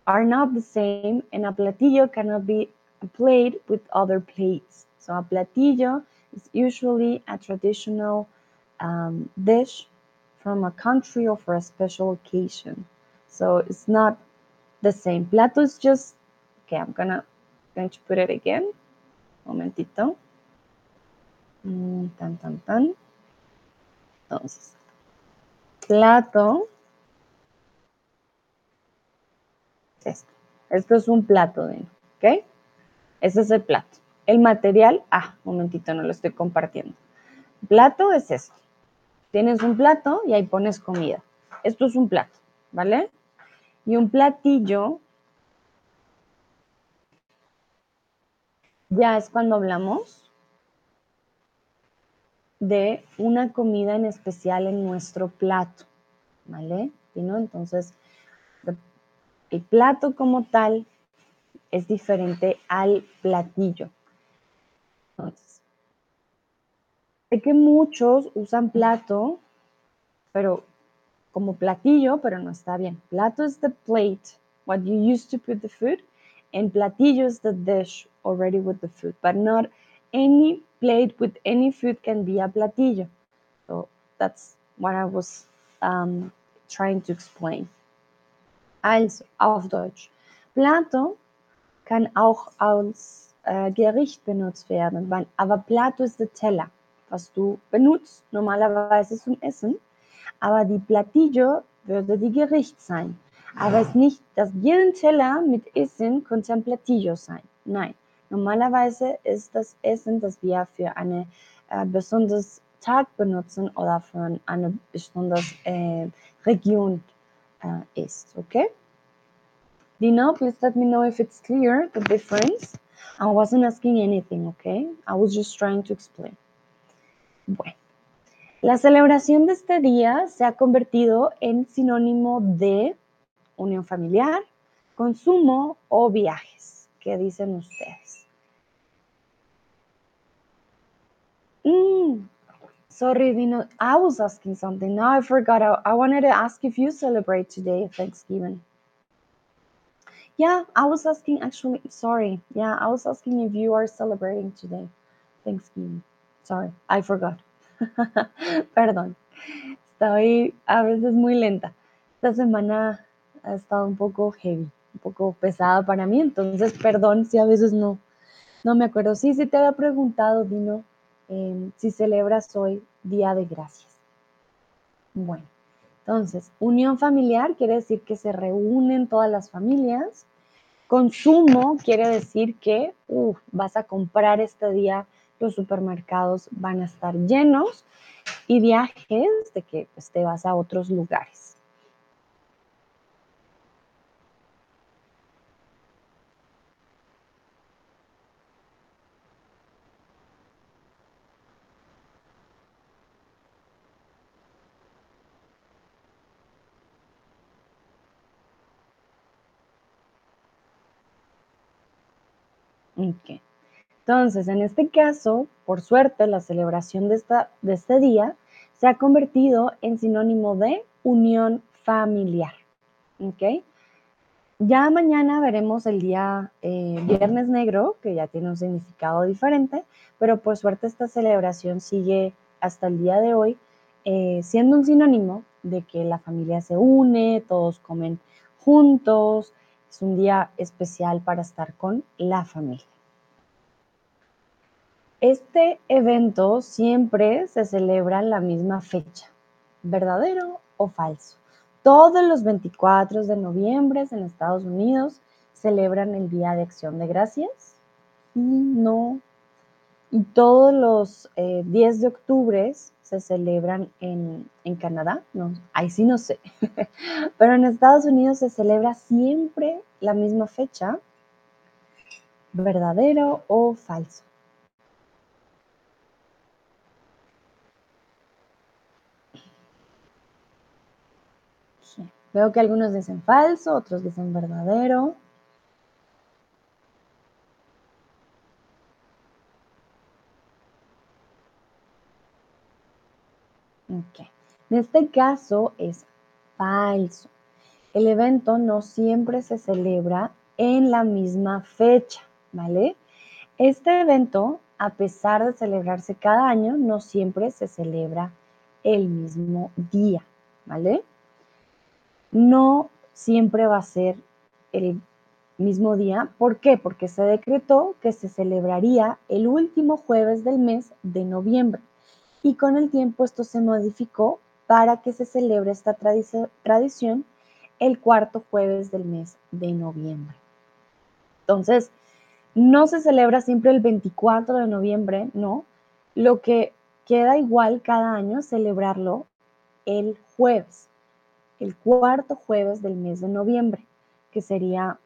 A: are not the same, and a platillo cannot be played with other plates. So a platillo is usually a traditional um, dish from a country or for a special occasion. So it's not the same. Plato is just, okay, I'm gonna, going to put it again. Momentito. Mm, tan, tan, tan. Entonces, plato. Esto. Esto es un plato, ¿ok? Ese es el plato. El material, ah, momentito, no lo estoy compartiendo. Plato es esto. Tienes un plato y ahí pones comida. Esto es un plato, ¿vale? Y un platillo ya es cuando hablamos de una comida en especial en nuestro plato, ¿vale? no? Entonces, el plato como tal es diferente al platillo. Entonces, sé que muchos usan plato, pero como platillo, pero no está bien. Plato is the plate, what you use to put the food, and platillo is the dish already with the food, but not any plate with any food can be a platillo. So that's what I was um, trying to explain. Also, auf Deutsch. Plato kann auch als äh, Gericht benutzt werden, weil, aber Plato ist der Teller, was du benutzt normalerweise zum Essen. aber die Platillo würde die Gericht sein. Aber es ist nicht, dass jeden Teller mit Essen könnte ein Platillo sein. Nein, normalerweise ist das Essen, das wir für eine äh, besonders Tag benutzen oder für eine besondere äh, Region äh, ist. Okay? Dino, please let me know if it's clear the difference. I wasn't asking anything, okay? I was just trying to explain. Bueno. La celebración de este día se ha convertido en sinónimo de unión familiar, consumo o viajes. ¿Qué dicen ustedes? Mm, sorry, Dino. I was asking something. Now I forgot. I, I wanted to ask if you celebrate today Thanksgiving. Yeah, I was asking actually. Sorry. Yeah, I was asking if you are celebrating today Thanksgiving. Sorry, I forgot. Perdón, estoy a veces muy lenta. Esta semana ha estado un poco heavy, un poco pesada para mí, entonces perdón si a veces no, no me acuerdo. Sí, sí te había preguntado, Dino, em, si celebras hoy Día de Gracias. Bueno, Entonces, unión familiar quiere decir que se reúnen todas las familias. Consumo quiere decir que vas a comprar este día, los supermercados van a estar llenos. Y viajes de que pues, te vas a otros lugares. Entonces, en este caso, por suerte, la celebración de, esta, de este día se ha convertido en sinónimo de unión familiar. Ya mañana veremos el día eh, Viernes Negro, que ya tiene un significado diferente, pero por suerte esta celebración sigue hasta el día de hoy eh, siendo un sinónimo de que la familia se une, todos comen juntos, es un día especial para estar con la familia. Este evento siempre se celebra en la misma fecha, verdadero o falso. Todos los 24 de noviembre en Estados Unidos celebran el Día de Acción de Gracias. Y no. Y todos los 10 eh, de octubre se celebran en, en Canadá. No, ahí sí no sé. Pero en Estados Unidos se celebra siempre la misma fecha, verdadero o falso. Veo que algunos dicen falso, otros dicen verdadero. En este caso es falso. El evento no siempre se celebra en la misma fecha, ¿vale? Este evento, a pesar de celebrarse cada año, no siempre se celebra el mismo día, ¿vale? no siempre va a ser el mismo día. ¿Por qué? Porque se decretó que se celebraría el último jueves del mes de noviembre y con el tiempo esto se modificó para que se celebre esta tradición el cuarto jueves del mes de noviembre. Entonces, no se celebra siempre el 24 de noviembre, no. Lo que queda igual cada año es celebrarlo el jueves el cuarto jueves del mes de noviembre, que sería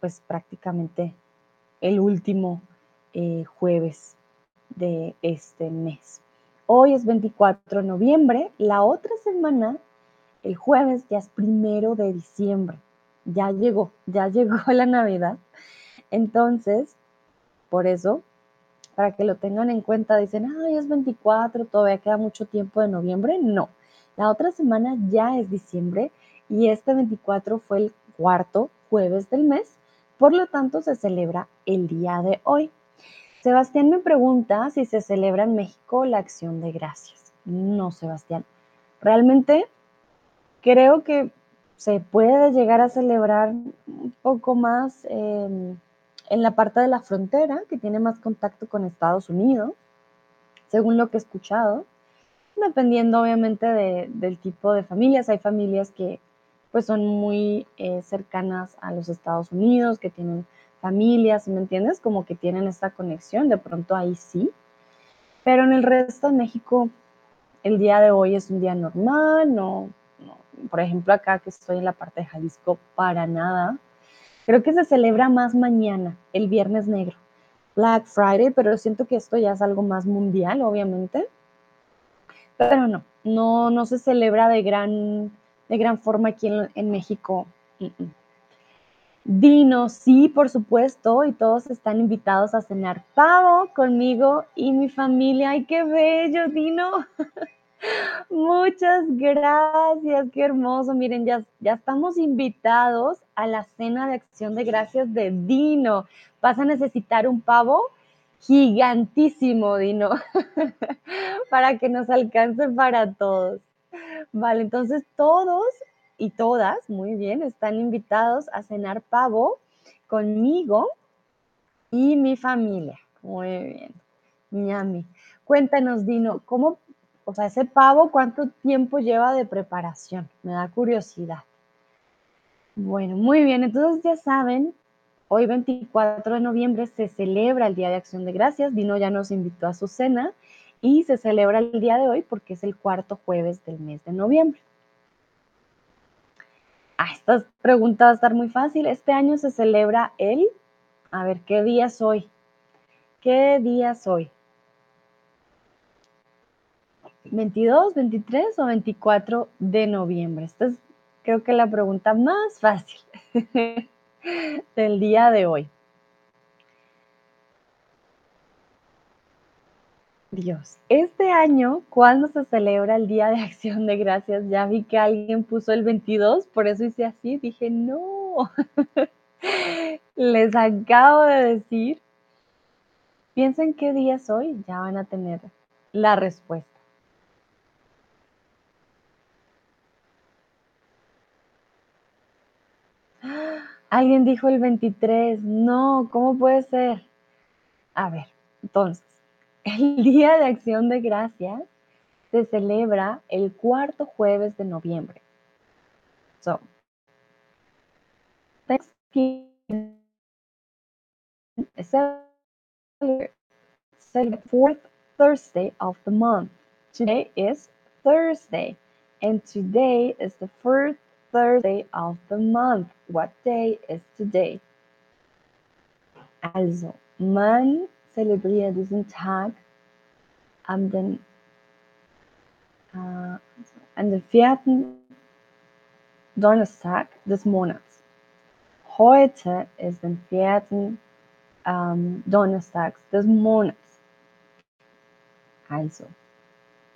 A: pues prácticamente el último eh, jueves de este mes. Hoy es 24 de noviembre, la otra semana, el jueves ya es primero de diciembre. Ya llegó, ya llegó la Navidad. Entonces, por eso, para que lo tengan en cuenta, dicen, ay, es 24, todavía queda mucho tiempo de noviembre. No, la otra semana ya es diciembre y este 24 fue el cuarto jueves del mes, por lo tanto se celebra el día de hoy. Sebastián me pregunta si se celebra en México la acción de gracias. No, Sebastián. Realmente creo que se puede llegar a celebrar un poco más en la parte de la frontera, que tiene más contacto con Estados Unidos, según lo que he escuchado dependiendo obviamente del tipo de familias. Hay familias que pues son muy eh, cercanas a los Estados Unidos, que tienen familias, ¿me entiendes? Como que tienen esta conexión, de pronto ahí sí. Pero en el resto de México, el día de hoy es un día normal, no, por ejemplo, acá que estoy en la parte de Jalisco, para nada. Creo que se celebra más mañana, el Viernes Negro, Black Friday, pero siento que esto ya es algo más mundial, obviamente pero no, no, no se celebra de gran, de gran forma aquí en, México. Dino, sí, por supuesto, y todos están invitados a cenar pavo conmigo y mi familia. ¡Ay, qué bello, Dino! Muchas gracias, qué hermoso. Miren, ya, ya estamos invitados a la cena de acción de gracias de Dino. ¿Vas a necesitar un pavo? gigantísimo, Dino, para que nos alcance para todos. Vale, entonces todos y todas, muy bien, están invitados a cenar pavo conmigo y mi familia. Muy bien. Miami. Cuéntanos, Dino, ¿cómo o sea, ese pavo, ¿cuánto tiempo lleva de preparación? Me da curiosidad. Bueno, muy bien, entonces ya saben, hoy 24 de noviembre se celebra el Día de Acción de Gracias. Dino ya nos invitó a su cena y se celebra el día de hoy porque es el cuarto jueves del mes de noviembre. Ah, esta pregunta va a estar muy fácil. Este año se celebra el, a ver, ¿qué día es hoy? ¿Qué día es hoy? ¿22, 23 o 24 de noviembre? Esta es creo que la pregunta más fácil del día de hoy. Dios, este año, ¿cuándo se celebra el Día de Acción de Gracias? Ya vi que alguien puso el 22, por eso hice así, dije, no, les acabo de decir, piensen qué día es hoy, ya van a tener la respuesta. Alguien dijo el 23. No, ¿cómo puede ser? A ver, entonces, el Día de Acción de Gracias se celebra el cuarto jueves de noviembre. So, Thanksgiving is the fourth Thursday of the month. Today is Thursday, and today is the first Thursday of the month. What day is today? Also, man zelebriert diesen Tag am den, äh, an den vierten Donnerstag des Monats. Heute ist der vierten ähm, Donnerstag des Monats. Also,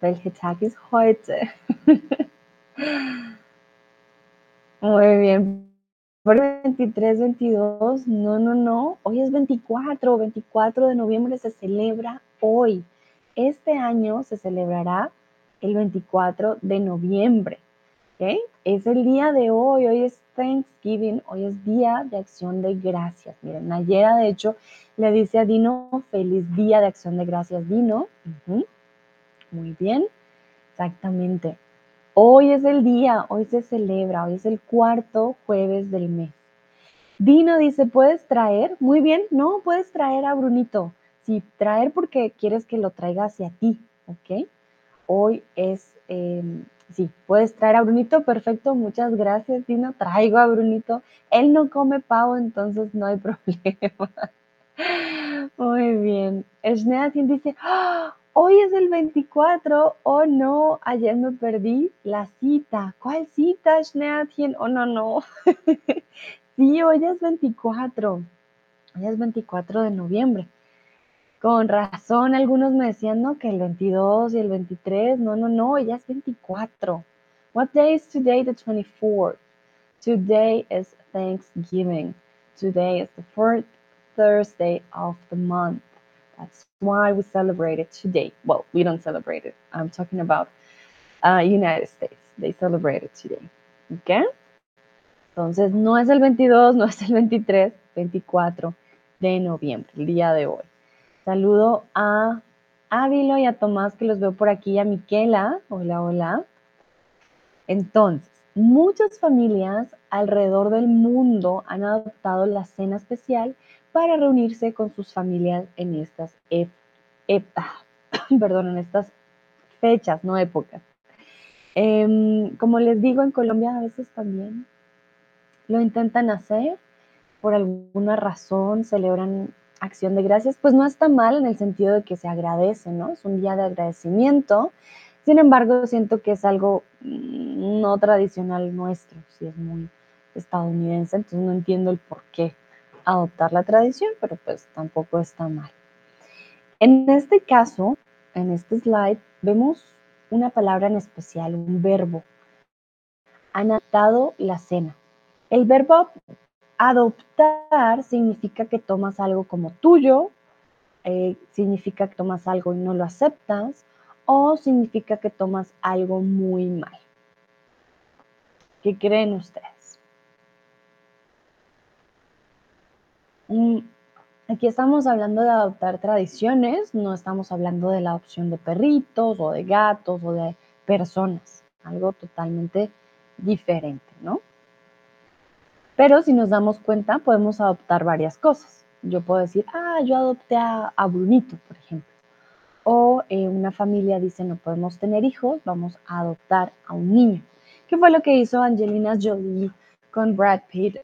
A: welcher Tag ist heute? Muy bien. Por 23, 22, no, no, no. Hoy es 24, 24 de noviembre se celebra hoy. Este año se celebrará el 24 de noviembre. Es el día de hoy, hoy es Thanksgiving, hoy es Día de Acción de Gracias. Miren, Nayera de hecho le dice a Dino, feliz Día de Acción de Gracias, Dino. Muy bien, exactamente. Hoy es el día, hoy se celebra, hoy es el cuarto jueves del mes. Dino dice, ¿puedes traer? Muy bien, no, puedes traer a Brunito. Sí, traer porque quieres que lo traiga hacia ti, ¿ok? Hoy es, em, sí, puedes traer a Brunito, perfecto, muchas gracias, Dino. Traigo a Brunito. Él no come pavo, entonces no hay problema. Muy bien. Esneatin dice, ¡Ah! Hoy es el 24. Oh no, ayer me perdí la cita. ¿Cuál cita, Schneatchen? Oh no, no. sí, hoy es 24. Hoy es 24 de noviembre. Con razón, algunos me decían, no, que el 22 y el 23. No, no, no, ya es 24. What day is today? The 24th. Today is Thanksgiving. Today is the fourth Thursday of the month. That's why we celebrate it today. Well, we don't celebrate it. I'm talking about uh, United States. They celebrate it today. ¿Ok? Entonces, no es el 22, no es el 23, 24 de noviembre, el día de hoy. Saludo a Ávilo y a Tomás, que los veo por aquí, a Miquela. Hola, hola. Entonces, muchas familias alrededor del mundo han adoptado la cena especial para reunirse con sus familias en estas, perdón, en estas fechas, no épocas. Em, como les digo, en Colombia a veces también lo intentan hacer, por alguna razón celebran acción de gracias, pues no está mal en el sentido de que se agradece, ¿no? Es un día de agradecimiento. Sin embargo, siento que es algo mm, no tradicional nuestro, si es muy estadounidense, entonces no entiendo el por qué adoptar la tradición, pero pues tampoco está mal. En este caso, en este slide, vemos una palabra en especial, un verbo. Han adoptado la cena. El verbo adoptar significa que tomas algo como tuyo, eh, significa que tomas algo y no lo aceptas, o significa que tomas algo muy mal. ¿Qué creen ustedes? Aquí estamos hablando de adoptar tradiciones, no estamos hablando de la adopción de perritos o de gatos o de personas, algo totalmente diferente, ¿no? Pero si nos damos cuenta, podemos adoptar varias cosas. Yo puedo decir, ah, yo adopté a, Brunito, por ejemplo. O eh, una familia dice, no podemos tener hijos, vamos a adoptar a un niño. ¿Qué fue lo que hizo Angelina Jolie con Brad Pitt,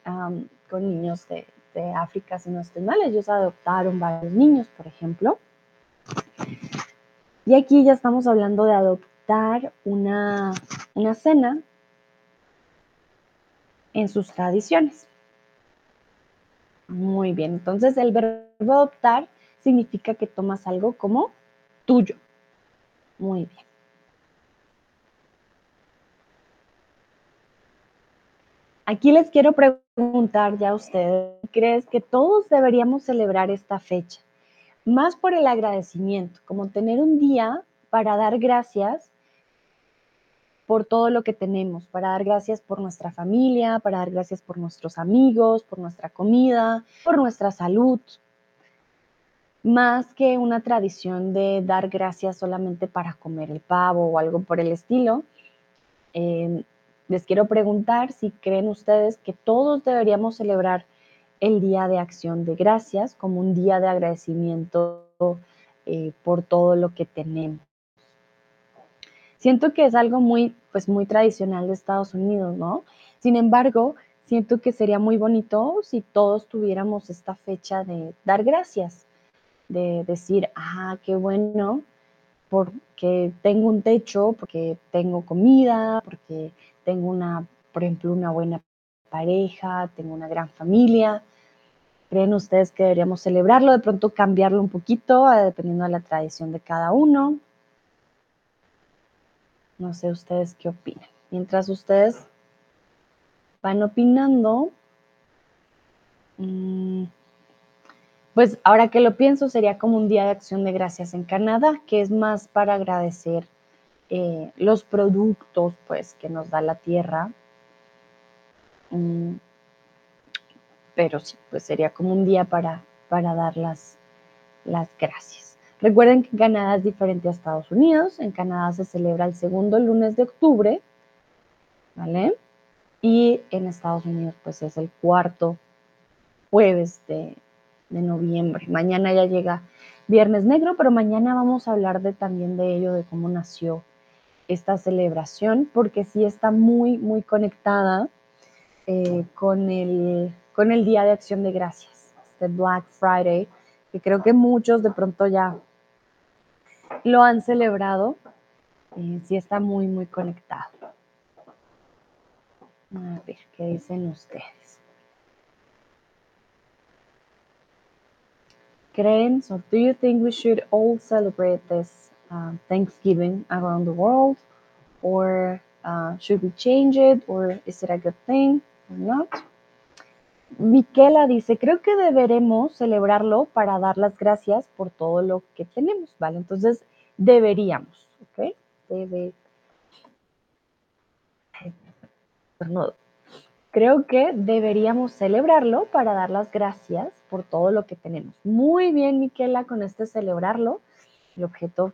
A: con niños de, de África, si no estoy mal, ellos adoptaron varios niños, por ejemplo. Y aquí ya estamos hablando de adoptar una, una cena en sus tradiciones. Muy bien, entonces el verbo adoptar significa que tomas algo como tuyo. Muy bien. Aquí les quiero preguntar ya a ustedes, ¿crees que todos deberíamos celebrar esta fecha? Más por el agradecimiento, como tener un día para dar gracias por todo lo que tenemos, para dar gracias por nuestra familia, para dar gracias por nuestros amigos, por nuestra comida, por nuestra salud, más que una tradición de dar gracias solamente para comer el pavo o algo por el estilo. Eh, les quiero preguntar si creen ustedes que todos deberíamos celebrar el Día de Acción de Gracias como un día de agradecimiento eh, por todo lo que tenemos. Siento que es algo muy, pues muy tradicional de Estados Unidos, ¿no? Sin embargo, siento que sería muy bonito si todos tuviéramos esta fecha de dar gracias, de decir, ah, qué bueno, porque tengo un techo, porque tengo comida, porque tengo una, por ejemplo, una buena pareja, tengo una gran familia. ¿Creen ustedes que deberíamos celebrarlo? De pronto cambiarlo un poquito, eh, dependiendo de la tradición de cada uno. No sé ustedes qué opinan. Mientras ustedes van opinando, mm, pues ahora que lo pienso, sería como un día de acción de gracias en Canadá, que es más para agradecer eh, los productos pues, que nos da la tierra. Mm, pero sí, pues sería como un día para, para dar las, las gracias. Recuerden que Canadá es diferente a Estados Unidos. En Canadá se celebra el segundo lunes de octubre, ¿vale? Y en Estados Unidos pues es el cuarto jueves de, de noviembre. Mañana ya llega Viernes Negro, pero mañana vamos a hablar de, también de ello, de cómo nació esta celebración, porque sí está muy, muy conectada eh, con, el, con el Día de Acción de Gracias, este Black Friday, que creo que muchos de pronto ya lo han celebrado, sí está muy, muy conectado. A ver, ¿qué dicen ustedes? ¿Creen? So, do you think we should all celebrate this Um, Thanksgiving around the world? Or uh, should we change it? Or is it a good thing or not? Miquela dice, creo que deberemos celebrarlo para dar las gracias por todo lo que tenemos, ¿vale? Entonces, deberíamos, ¿ok? Debe... Creo que deberíamos celebrarlo para dar las gracias por todo lo que tenemos. Muy bien, Miquela, con este celebrarlo el objeto,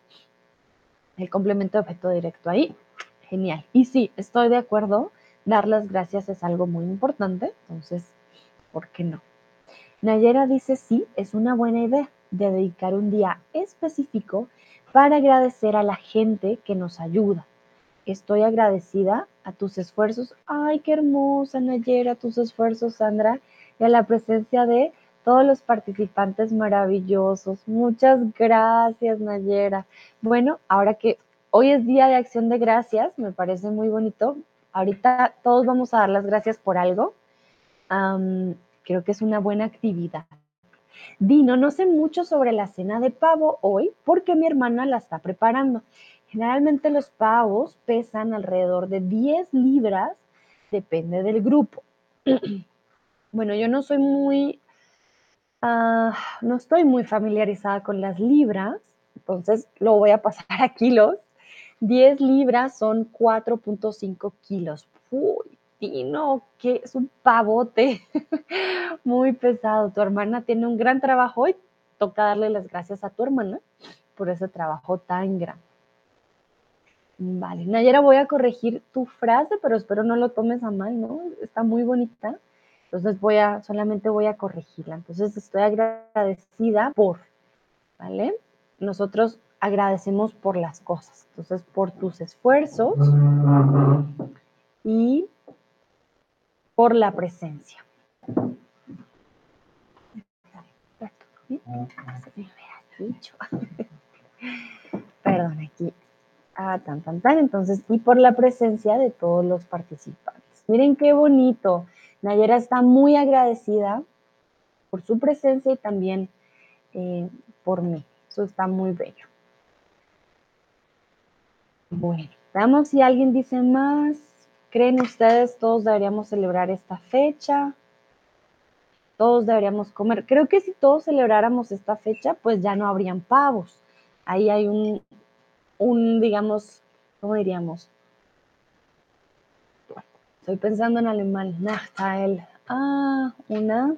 A: el complemento de objeto directo ahí. Genial. Y sí, estoy de acuerdo, dar las gracias es algo muy importante, entonces, ¿por qué no? Nayera dice, sí, es una buena idea de dedicar un día específico para agradecer a la gente que nos ayuda. Estoy agradecida a tus esfuerzos. Ay, qué hermosa, Nayera, tus esfuerzos, Sandra, y a la presencia de todos los participantes maravillosos. Muchas gracias, Nayera. Bueno, ahora que hoy es Día de Acción de Gracias, me parece muy bonito. Ahorita todos vamos a dar las gracias por algo. creo que es una buena actividad. Dino, no sé mucho sobre la cena de pavo hoy porque mi hermana la está preparando. Generalmente los pavos pesan alrededor de 10 libras, depende del grupo. bueno, yo no soy muy Ah, no estoy muy familiarizada con las libras, entonces lo voy a pasar a kilos. 10 libras son 4.5 kilos. Uy, matutino, que es un pavote muy pesado. Tu hermana tiene un gran trabajo y toca darle las gracias a tu hermana por ese trabajo tan grande. Vale, Nayera, voy a corregir tu frase, pero espero no lo tomes a mal, ¿no? Está muy bonita. Entonces voy a, solamente voy a corregirla. Entonces estoy agradecida por, ¿vale? Nosotros agradecemos por las cosas. Entonces, por tus esfuerzos y por la presencia. Perdón, aquí. Ah, tan, tan, tan. Entonces, y por la presencia de todos los participantes. Miren qué bonito. Nayera está muy agradecida por su presencia y también eh, por mí. Eso está muy bello. Bueno, veamos si alguien dice más. ¿Creen ustedes todos deberíamos celebrar esta fecha? Todos deberíamos comer. Creo que si todos celebráramos esta fecha, pues ya no habrían pavos. Ahí hay un, un digamos, ¿cómo diríamos? Estoy pensando en alemán. Nachteil. Ah, una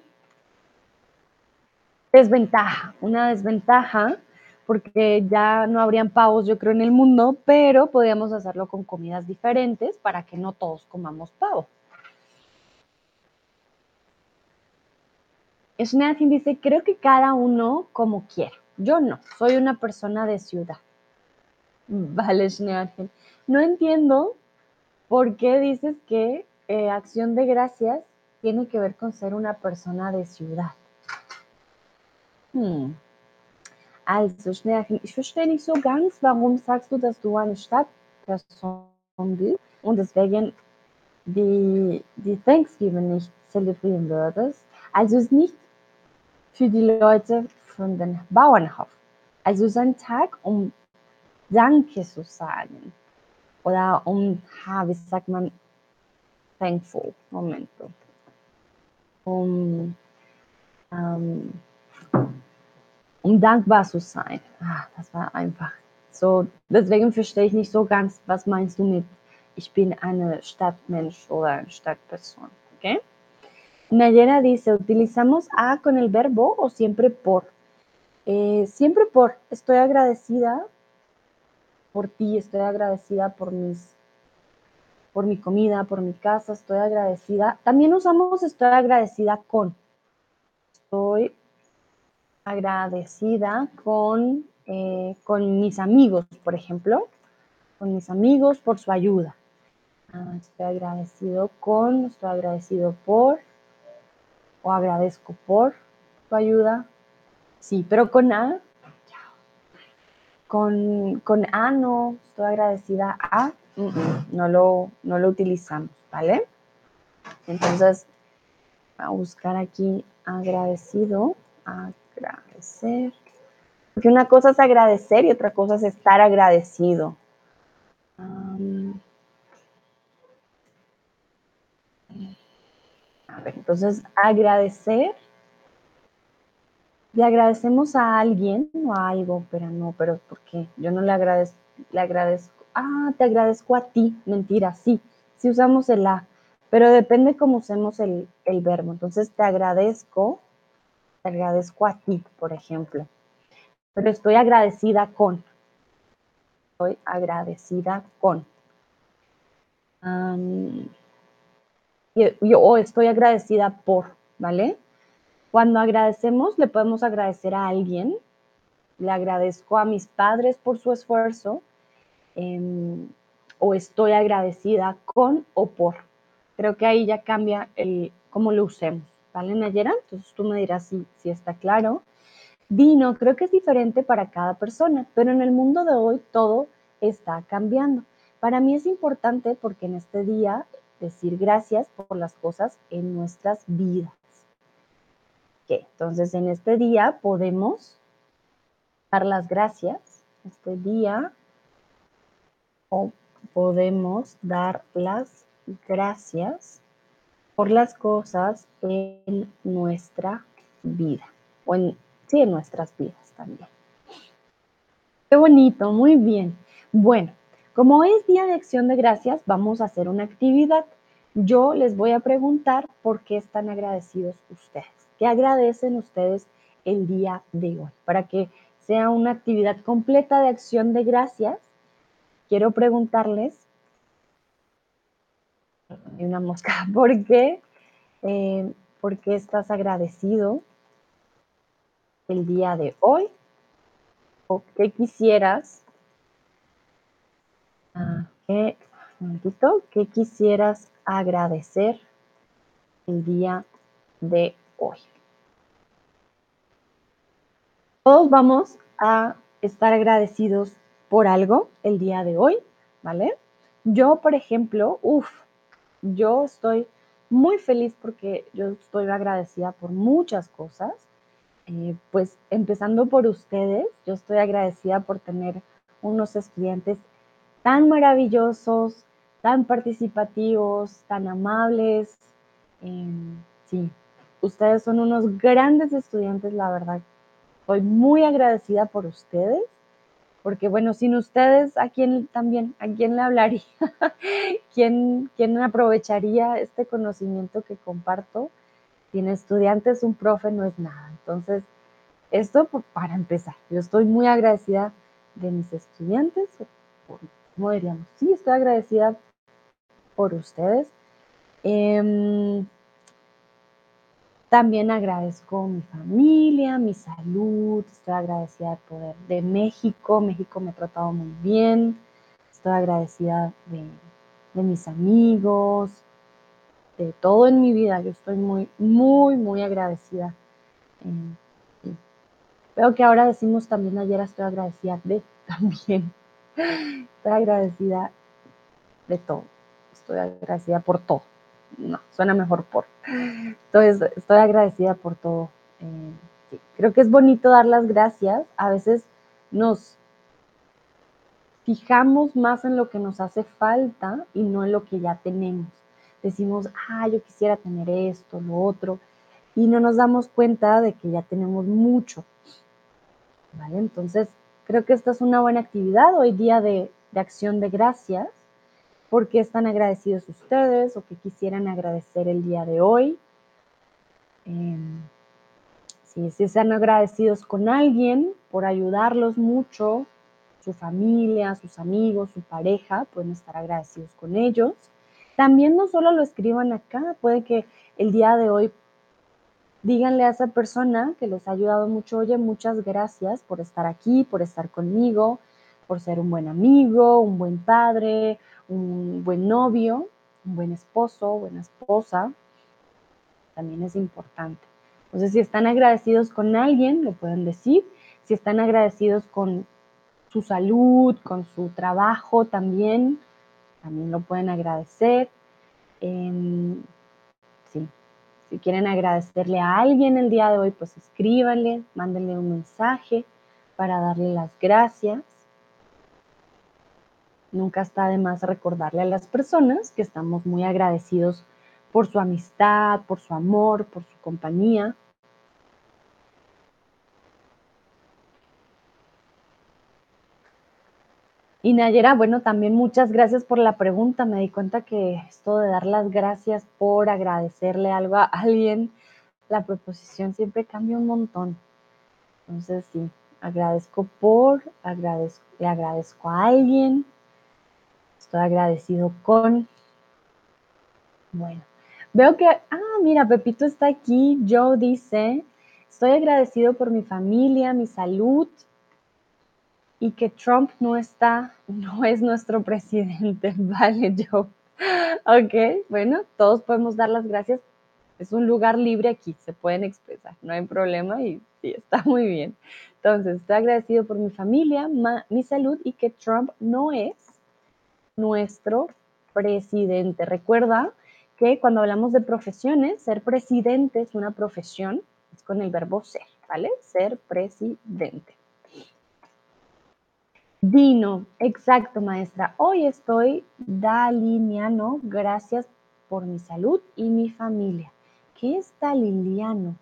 A: desventaja. Una desventaja porque ya no habrían pavos, yo creo, en el mundo, pero podríamos hacerlo con comidas diferentes para que no todos comamos pavo. Schneatin dice, creo que cada uno como quiera. Yo no, soy una persona de ciudad. Vale, Schneatin. No entiendo por qué dices que eh, acción de gracias tiene que ver con ser una persona de ciudad. Hmm. Also, Schnärchen, ich verstehe nicht so ganz, warum sagst du, dass du eine Stadtperson bist und deswegen die, die Thanksgiving nicht zelebrieren würdest. Also ist nicht für die Leute von den Bauernhof. Also ist ein Tag, um Danke zu sagen. Oder um, wie sagt man, thankful, Momento. Um, ähm, um dankbar zu sein. Ah, das war einfach so. Deswegen verstehe ich nicht so ganz, was meinst du mit, ich bin eine Stadtmensch oder eine Stadtperson. ¿okay? Nayera dice, ¿utilizamos a con el verbo o siempre por? Eh, siempre por. Estoy agradecida por ti, estoy agradecida por mis por mi comida, por mi casa, estoy agradecida. También usamos estoy agradecida con. Estoy agradecida con, eh, con mis amigos, por ejemplo, con mis amigos por su ayuda. Ah, estoy agradecido con, estoy agradecido por, o agradezco por su ayuda. Sí, pero con A, con, con A no, estoy agradecida a, no lo, no lo utilizamos, ¿vale? Entonces, a buscar aquí agradecido, agradecer. Porque una cosa es agradecer y otra cosa es estar agradecido. a ver, entonces agradecer. Le agradecemos a alguien o a algo, pero no, pero ¿por qué? Yo no le agradezco, le agradezco. Ah, te agradezco a ti. Mentira, sí. Sí usamos el a, pero depende cómo usemos el, verbo. Entonces te agradezco te agradezco a ti, por ejemplo. Pero estoy agradecida con. Estoy agradecida con. yo, estoy agradecida por, ¿vale? Cuando agradecemos, le podemos agradecer a alguien. Le agradezco a mis padres por su esfuerzo. Em, o estoy agradecida con o por. Creo que ahí ya cambia el cómo lo usemos. ¿vale, Nayera? Entonces tú me dirás si, si está claro. Vino, creo que es diferente para cada persona, pero en el mundo de hoy todo está cambiando. Para mí es importante porque en este día decir gracias por las cosas en nuestras vidas. Entonces en este día podemos dar las gracias. Este día o podemos dar las gracias por las cosas en nuestra vida, o en, sí, en nuestras vidas también. Qué bonito, muy bien. Bueno, como es Día de Acción de Gracias, vamos a hacer una actividad. yo les voy a preguntar por qué están agradecidos ustedes. ¿Qué agradecen ustedes el día de hoy? Para que sea una actividad completa de acción de gracias, quiero preguntarles, hay una mosca, ¿por qué? Eh, ¿Por qué estás agradecido el día de hoy? ¿O qué quisieras? Ah, ¿qué, ¿Qué quisieras agradecer el día de hoy? Todos vamos a estar agradecidos por algo el día de hoy, ¿vale? Yo, por ejemplo, uff, yo estoy muy feliz porque yo estoy agradecida por muchas cosas. Eh, pues empezando por ustedes, yo estoy agradecida por tener unos estudiantes tan maravillosos, tan participativos, tan amables. Em, sí, ustedes son unos grandes estudiantes, la verdad. Estoy muy agradecida por ustedes, porque bueno, sin ustedes, ¿a quién también, a quién le hablaría? ¿Quién, ¿Quién aprovecharía este conocimiento que comparto? Sin estudiantes, un profe no es nada. Entonces, esto para empezar, yo estoy muy agradecida de mis estudiantes, ¿cómo diríamos? Sí, estoy agradecida por ustedes. Em, también agradezco mi familia, mi salud, estoy agradecida de poder de México, México me ha tratado muy bien, estoy agradecida de, mis amigos, de todo en mi vida, yo estoy muy, muy, muy agradecida. Eh, Veo que ahora decimos también ayer estoy agradecida de también. Estoy agradecida de todo. Estoy agradecida por todo no, suena mejor por. Entonces, estoy agradecida por todo. Eh, creo que es bonito dar las gracias. A veces nos fijamos más en lo que nos hace falta y no en lo que ya tenemos. Decimos, ah, yo quisiera tener esto, lo otro, y no nos damos cuenta de que ya tenemos mucho. ¿Vale? Entonces, creo que esta es una buena actividad hoy día de, de acción de gracias por qué están agradecidos ustedes o qué quisieran agradecer el día de hoy. Em, si, si están agradecidos con alguien por ayudarlos mucho, su familia, sus amigos, su pareja, pueden estar agradecidos con ellos. También no solo lo escriban acá, puede que el día de hoy díganle a esa persona que les ha ayudado mucho, oye, muchas gracias por estar aquí, por estar conmigo, por ser un buen amigo, un buen padre, un buen novio, un buen esposo, buena esposa, también es importante. Entonces, si están agradecidos con alguien, lo pueden decir. Si están agradecidos con su salud, con su trabajo también, también lo pueden agradecer. Em, sí. Si quieren agradecerle a alguien el día de hoy, pues escríbanle, mándenle un mensaje para darle las gracias. Nunca está de más recordarle a las personas que estamos muy agradecidos por su amistad, por su amor, por su compañía. Y Nayera, bueno, también muchas gracias por la pregunta. Me di cuenta que esto de dar las gracias por agradecerle algo a alguien, la proposición siempre cambia un montón. Entonces, sí, agradezco por, agradezco, le agradezco a alguien, Estoy agradecido con... Bueno, veo que... Ah, mira, Pepito está aquí. Joe dice, estoy agradecido por mi familia, mi salud y que Trump no está, no es nuestro presidente. Vale, Joe. Ok, bueno, todos podemos dar las gracias. Es un lugar libre aquí, se pueden expresar, no hay problema y sí, está muy bien. Entonces, estoy agradecido por mi familia, mi salud y que Trump no es nuestro presidente. Recuerda que cuando hablamos de profesiones, ser presidente es una profesión, es con el verbo ser, ¿vale? Ser presidente. Dino, exacto, maestra. Hoy estoy daliniano, gracias por mi salud y mi familia. ¿Qué es daliniano?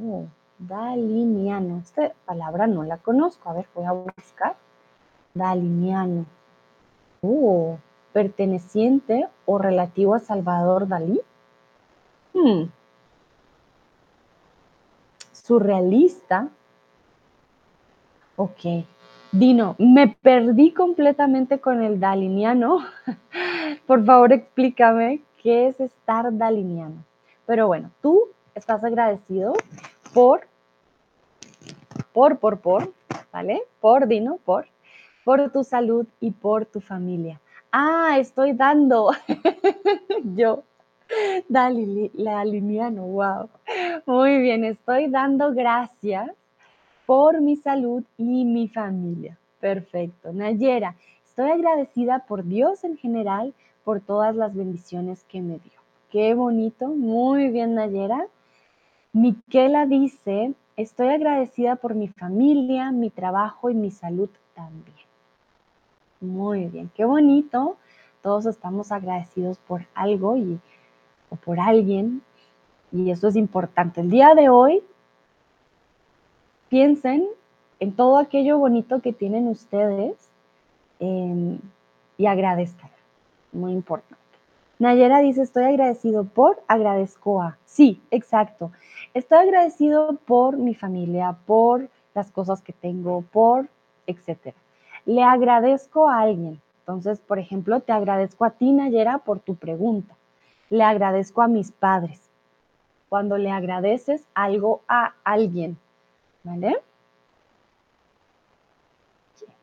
A: Oh, daliniano. Esta palabra no la conozco. A ver, voy a buscar. Daliniano. Oh, perteneciente o relativo a Salvador Dalí. Hmm. Surrealista. Ok. Dino, me perdí completamente con el daliniano. Por favor, explícame qué es estar daliniano. Pero bueno, tú estás agradecido por, por, por, por, ¿vale? Por, Dino, por, por tu salud y por tu familia. Ah, estoy dando. Yo, daliniano, wow. Muy bien, estoy dando gracias por mi salud y mi familia. Perfecto. Nayera, estoy agradecida por Dios en general, por todas las bendiciones que me dio. Qué bonito. Muy bien, Nayera. Miquela dice, estoy agradecida por mi familia, mi trabajo y mi salud también. Muy bien, qué bonito. Todos estamos agradecidos por algo y, o por alguien. Y eso es importante. El día de hoy piensen en todo aquello bonito que tienen ustedes em, y agradezcan. Muy importante. Nayera dice, estoy agradecido por, agradezco a. Sí, exacto. Estoy agradecido por mi familia, por las cosas que tengo, por, etcétera. Le agradezco a alguien. Entonces, por ejemplo, te agradezco a ti, Nayera, por tu pregunta. Le agradezco a mis padres. Cuando le agradeces algo a alguien, ¿Vale?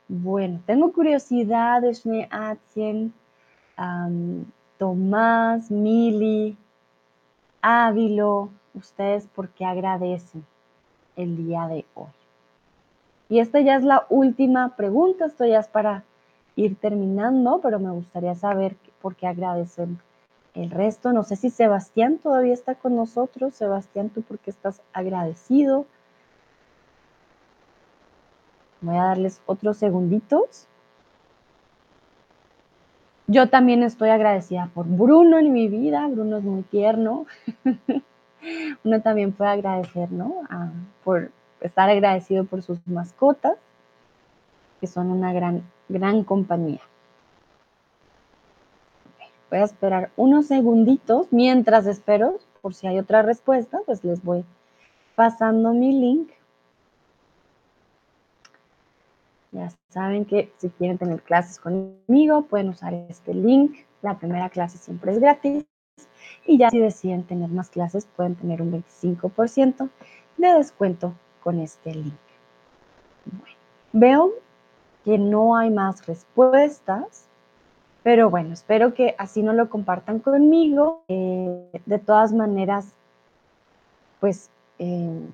A: Bueno, tengo curiosidad, Shne Atien, Tomás, Mili, Ávilo, ustedes por qué agradecen el día de hoy. Y esta ya es la última pregunta, esto ya es para ir terminando, pero me gustaría saber por qué agradecen el resto. No sé si Sebastián todavía está con nosotros. Sebastián, ¿tú por qué estás agradecido? Voy a darles otros segunditos. Yo también estoy agradecida por Bruno en mi vida. Bruno es muy tierno. Uno también puede agradecer, ¿no? por estar agradecido por sus mascotas, que son una gran, gran compañía. Voy a esperar unos segunditos. Mientras espero, por si hay otra respuesta, pues les voy pasando mi link Ya saben que si quieren tener clases conmigo, pueden usar este link. La primera clase siempre es gratis. Y ya si deciden tener más clases, pueden tener un 25% de descuento con este link. Bueno, veo que no hay más respuestas, pero bueno, espero que así no lo compartan conmigo. Eh, de todas maneras, pues eh,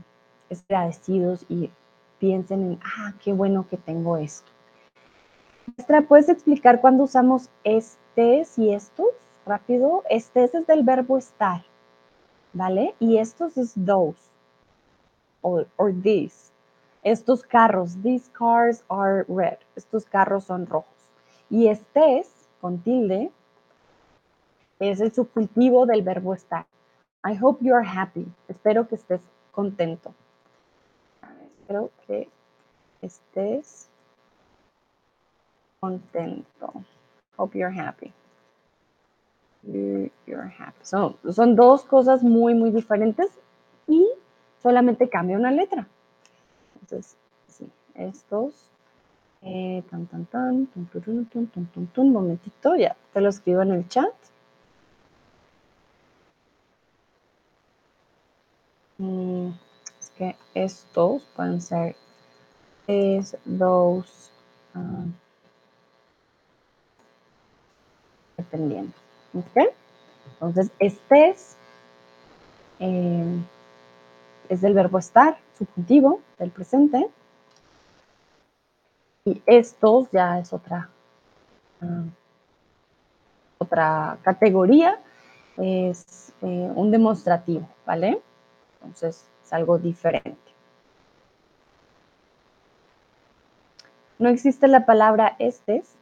A: agradecidos y piensen en, ah, qué bueno que tengo esto. Maestra, ¿puedes explicar cuándo usamos estés y estos? Rápido. Estés es del verbo estar, ¿vale? Y estos es those, or, or these. Estos carros, these cars are red. Estos carros son rojos. Y estés, con tilde, es el subjuntivo del verbo estar. I hope you are happy. Espero que estés contento espero que estés contento. Hope you're happy. You're happy. son dos cosas muy, muy diferentes y solamente cambia una letra. Entonces, sí, estos. Eh, tan, tan, tan, tun, tun, tun, tun, tun, tun, momentito, ya, te lo escribo en el chat. Mm que estos pueden ser es, those, uh, dependiendo. Entonces, estés eh, es del verbo estar, subjuntivo del presente. Y estos ya es otra, uh, otra categoría, es eh, un demostrativo, ¿vale? Entonces, algo diferente. No existe la palabra estes.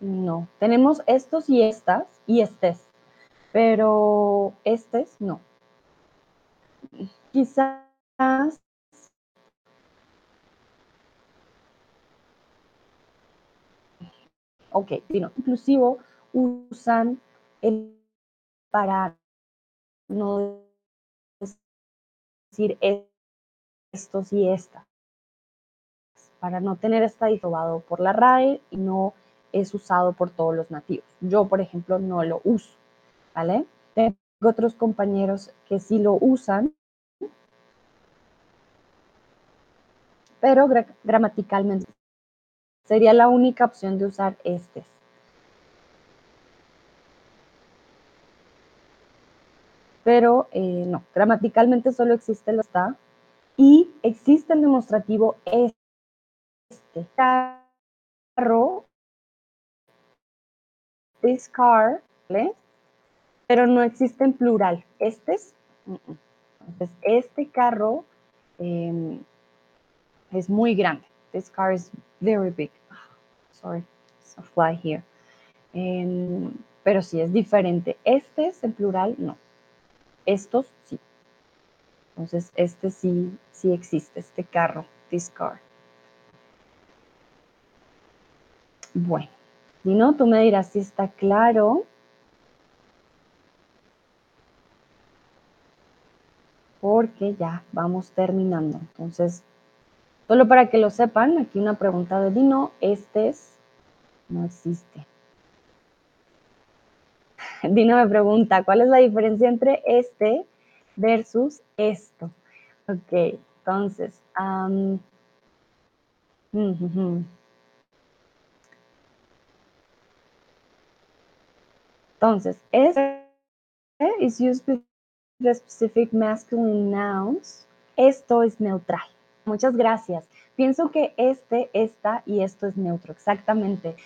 A: No. Tenemos estos y estas y estés. Pero estes no. Quizás ok, sino inclusivo usan el para no decir estos y esta, para no tener estadizado por la RAE y no es usado por todos los nativos. Yo, por ejemplo, no lo uso, ¿vale? Tengo otros compañeros que sí lo usan, pero gramaticalmente sería la única opción de usar este. Pero eh, no, gramaticalmente solo existe el está y existe el demostrativo este. Carro, this car, ¿vale? Pero no existe en plural. Este es, entonces, este carro eh, es muy grande. This car is very big. Sorry, it's a fly here. Um, pero sí es diferente. Este es en plural, no. Estos sí. Entonces, este sí, sí existe, este carro, this car. Bueno, y no, tú me dirás si está claro. Porque ya vamos terminando. Entonces, Solo para que lo sepan, aquí una pregunta de Dino, este es, no existe. Dino me pregunta, ¿cuál es la diferencia entre este versus esto? Ok, entonces, entonces, este is used with the specific masculine nouns. Esto es neutral. Muchas gracias. Pienso que este, esta y esto es neutro, exactamente.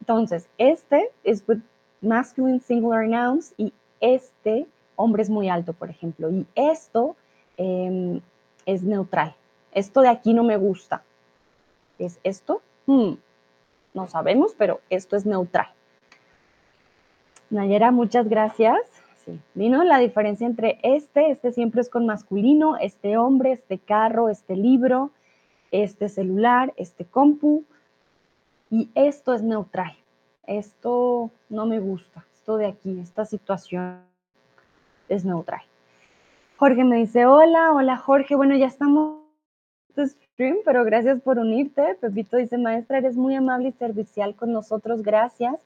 A: Entonces, este es with masculine singular nouns y este hombre es muy alto, por ejemplo, y esto em, es neutral. Esto de aquí no me gusta. ¿Es esto? Hmm, no sabemos, pero esto es neutral. Nayera, muchas gracias. Sí, ¿vino la diferencia entre este, este siempre es con masculino, este hombre, este carro, este libro, este celular, este compu, y esto es neutral. Esto no me gusta, esto de aquí, esta situación es neutral. Jorge me dice, hola, hola Jorge, bueno, ya estamos en stream, pero gracias por unirte. Pepito dice, maestra, eres muy amable y servicial con nosotros, gracias.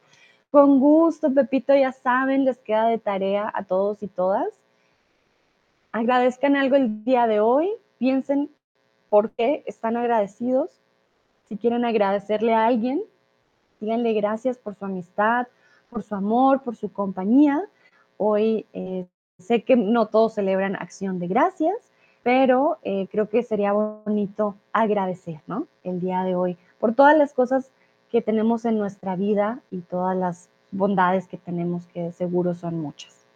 A: Con gusto, Pepito, ya saben, les queda de tarea a todos y todas. Agradezcan algo el día de hoy, piensen por qué están agradecidos. Si quieren agradecerle a alguien, díganle gracias por su amistad, por su amor, por su compañía. Hoy eh, sé que no todos celebran acción de gracias, pero eh, creo que sería bonito agradecer, ¿no? El día de hoy por todas las cosas que tenemos en nuestra vida y todas las bondades que tenemos, que seguro son muchas.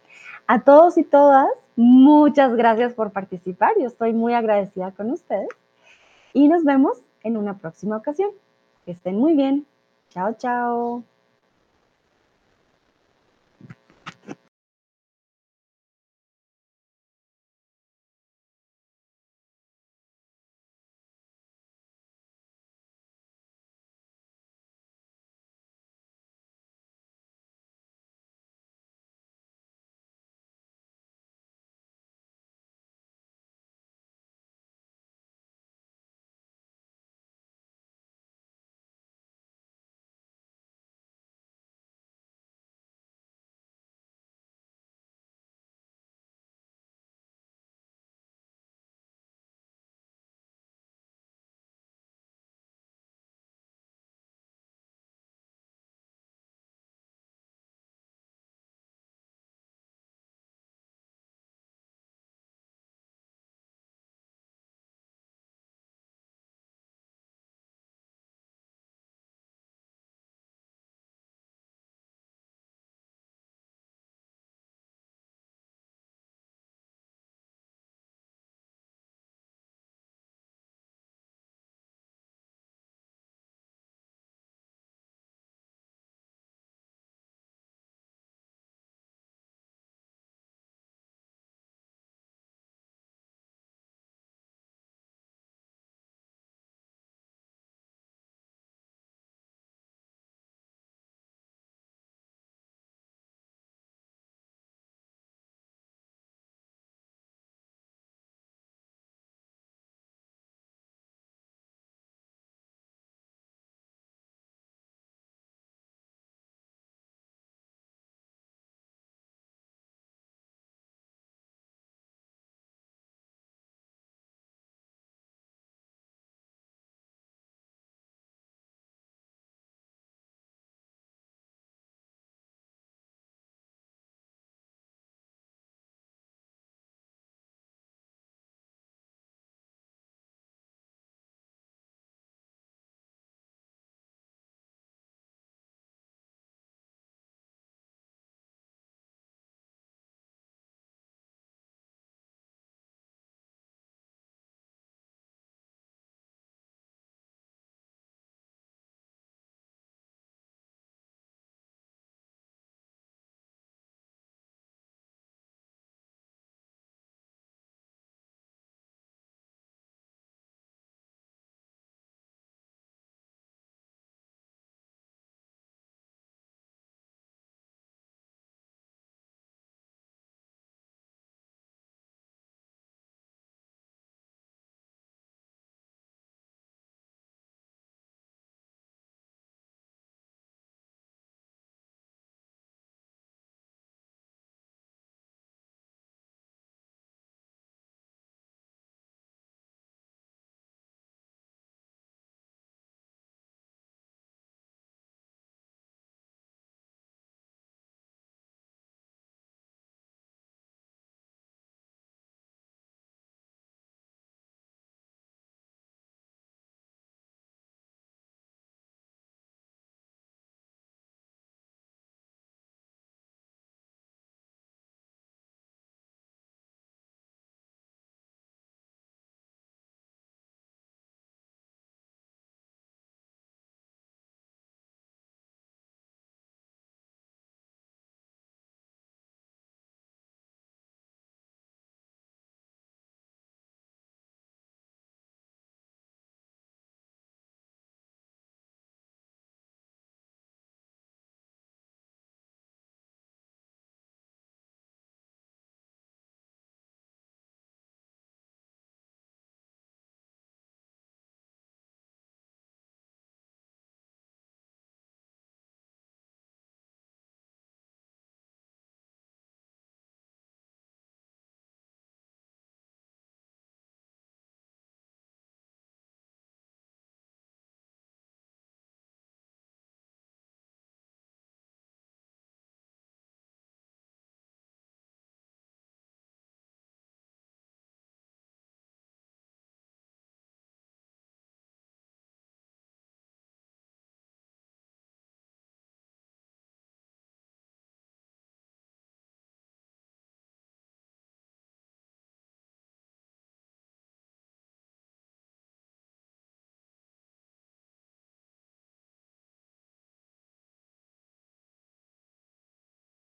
A: A todos y todas, muchas gracias por participar. Yo estoy muy agradecida con ustedes y nos vemos en una próxima ocasión. Que estén muy bien. Chao, chao.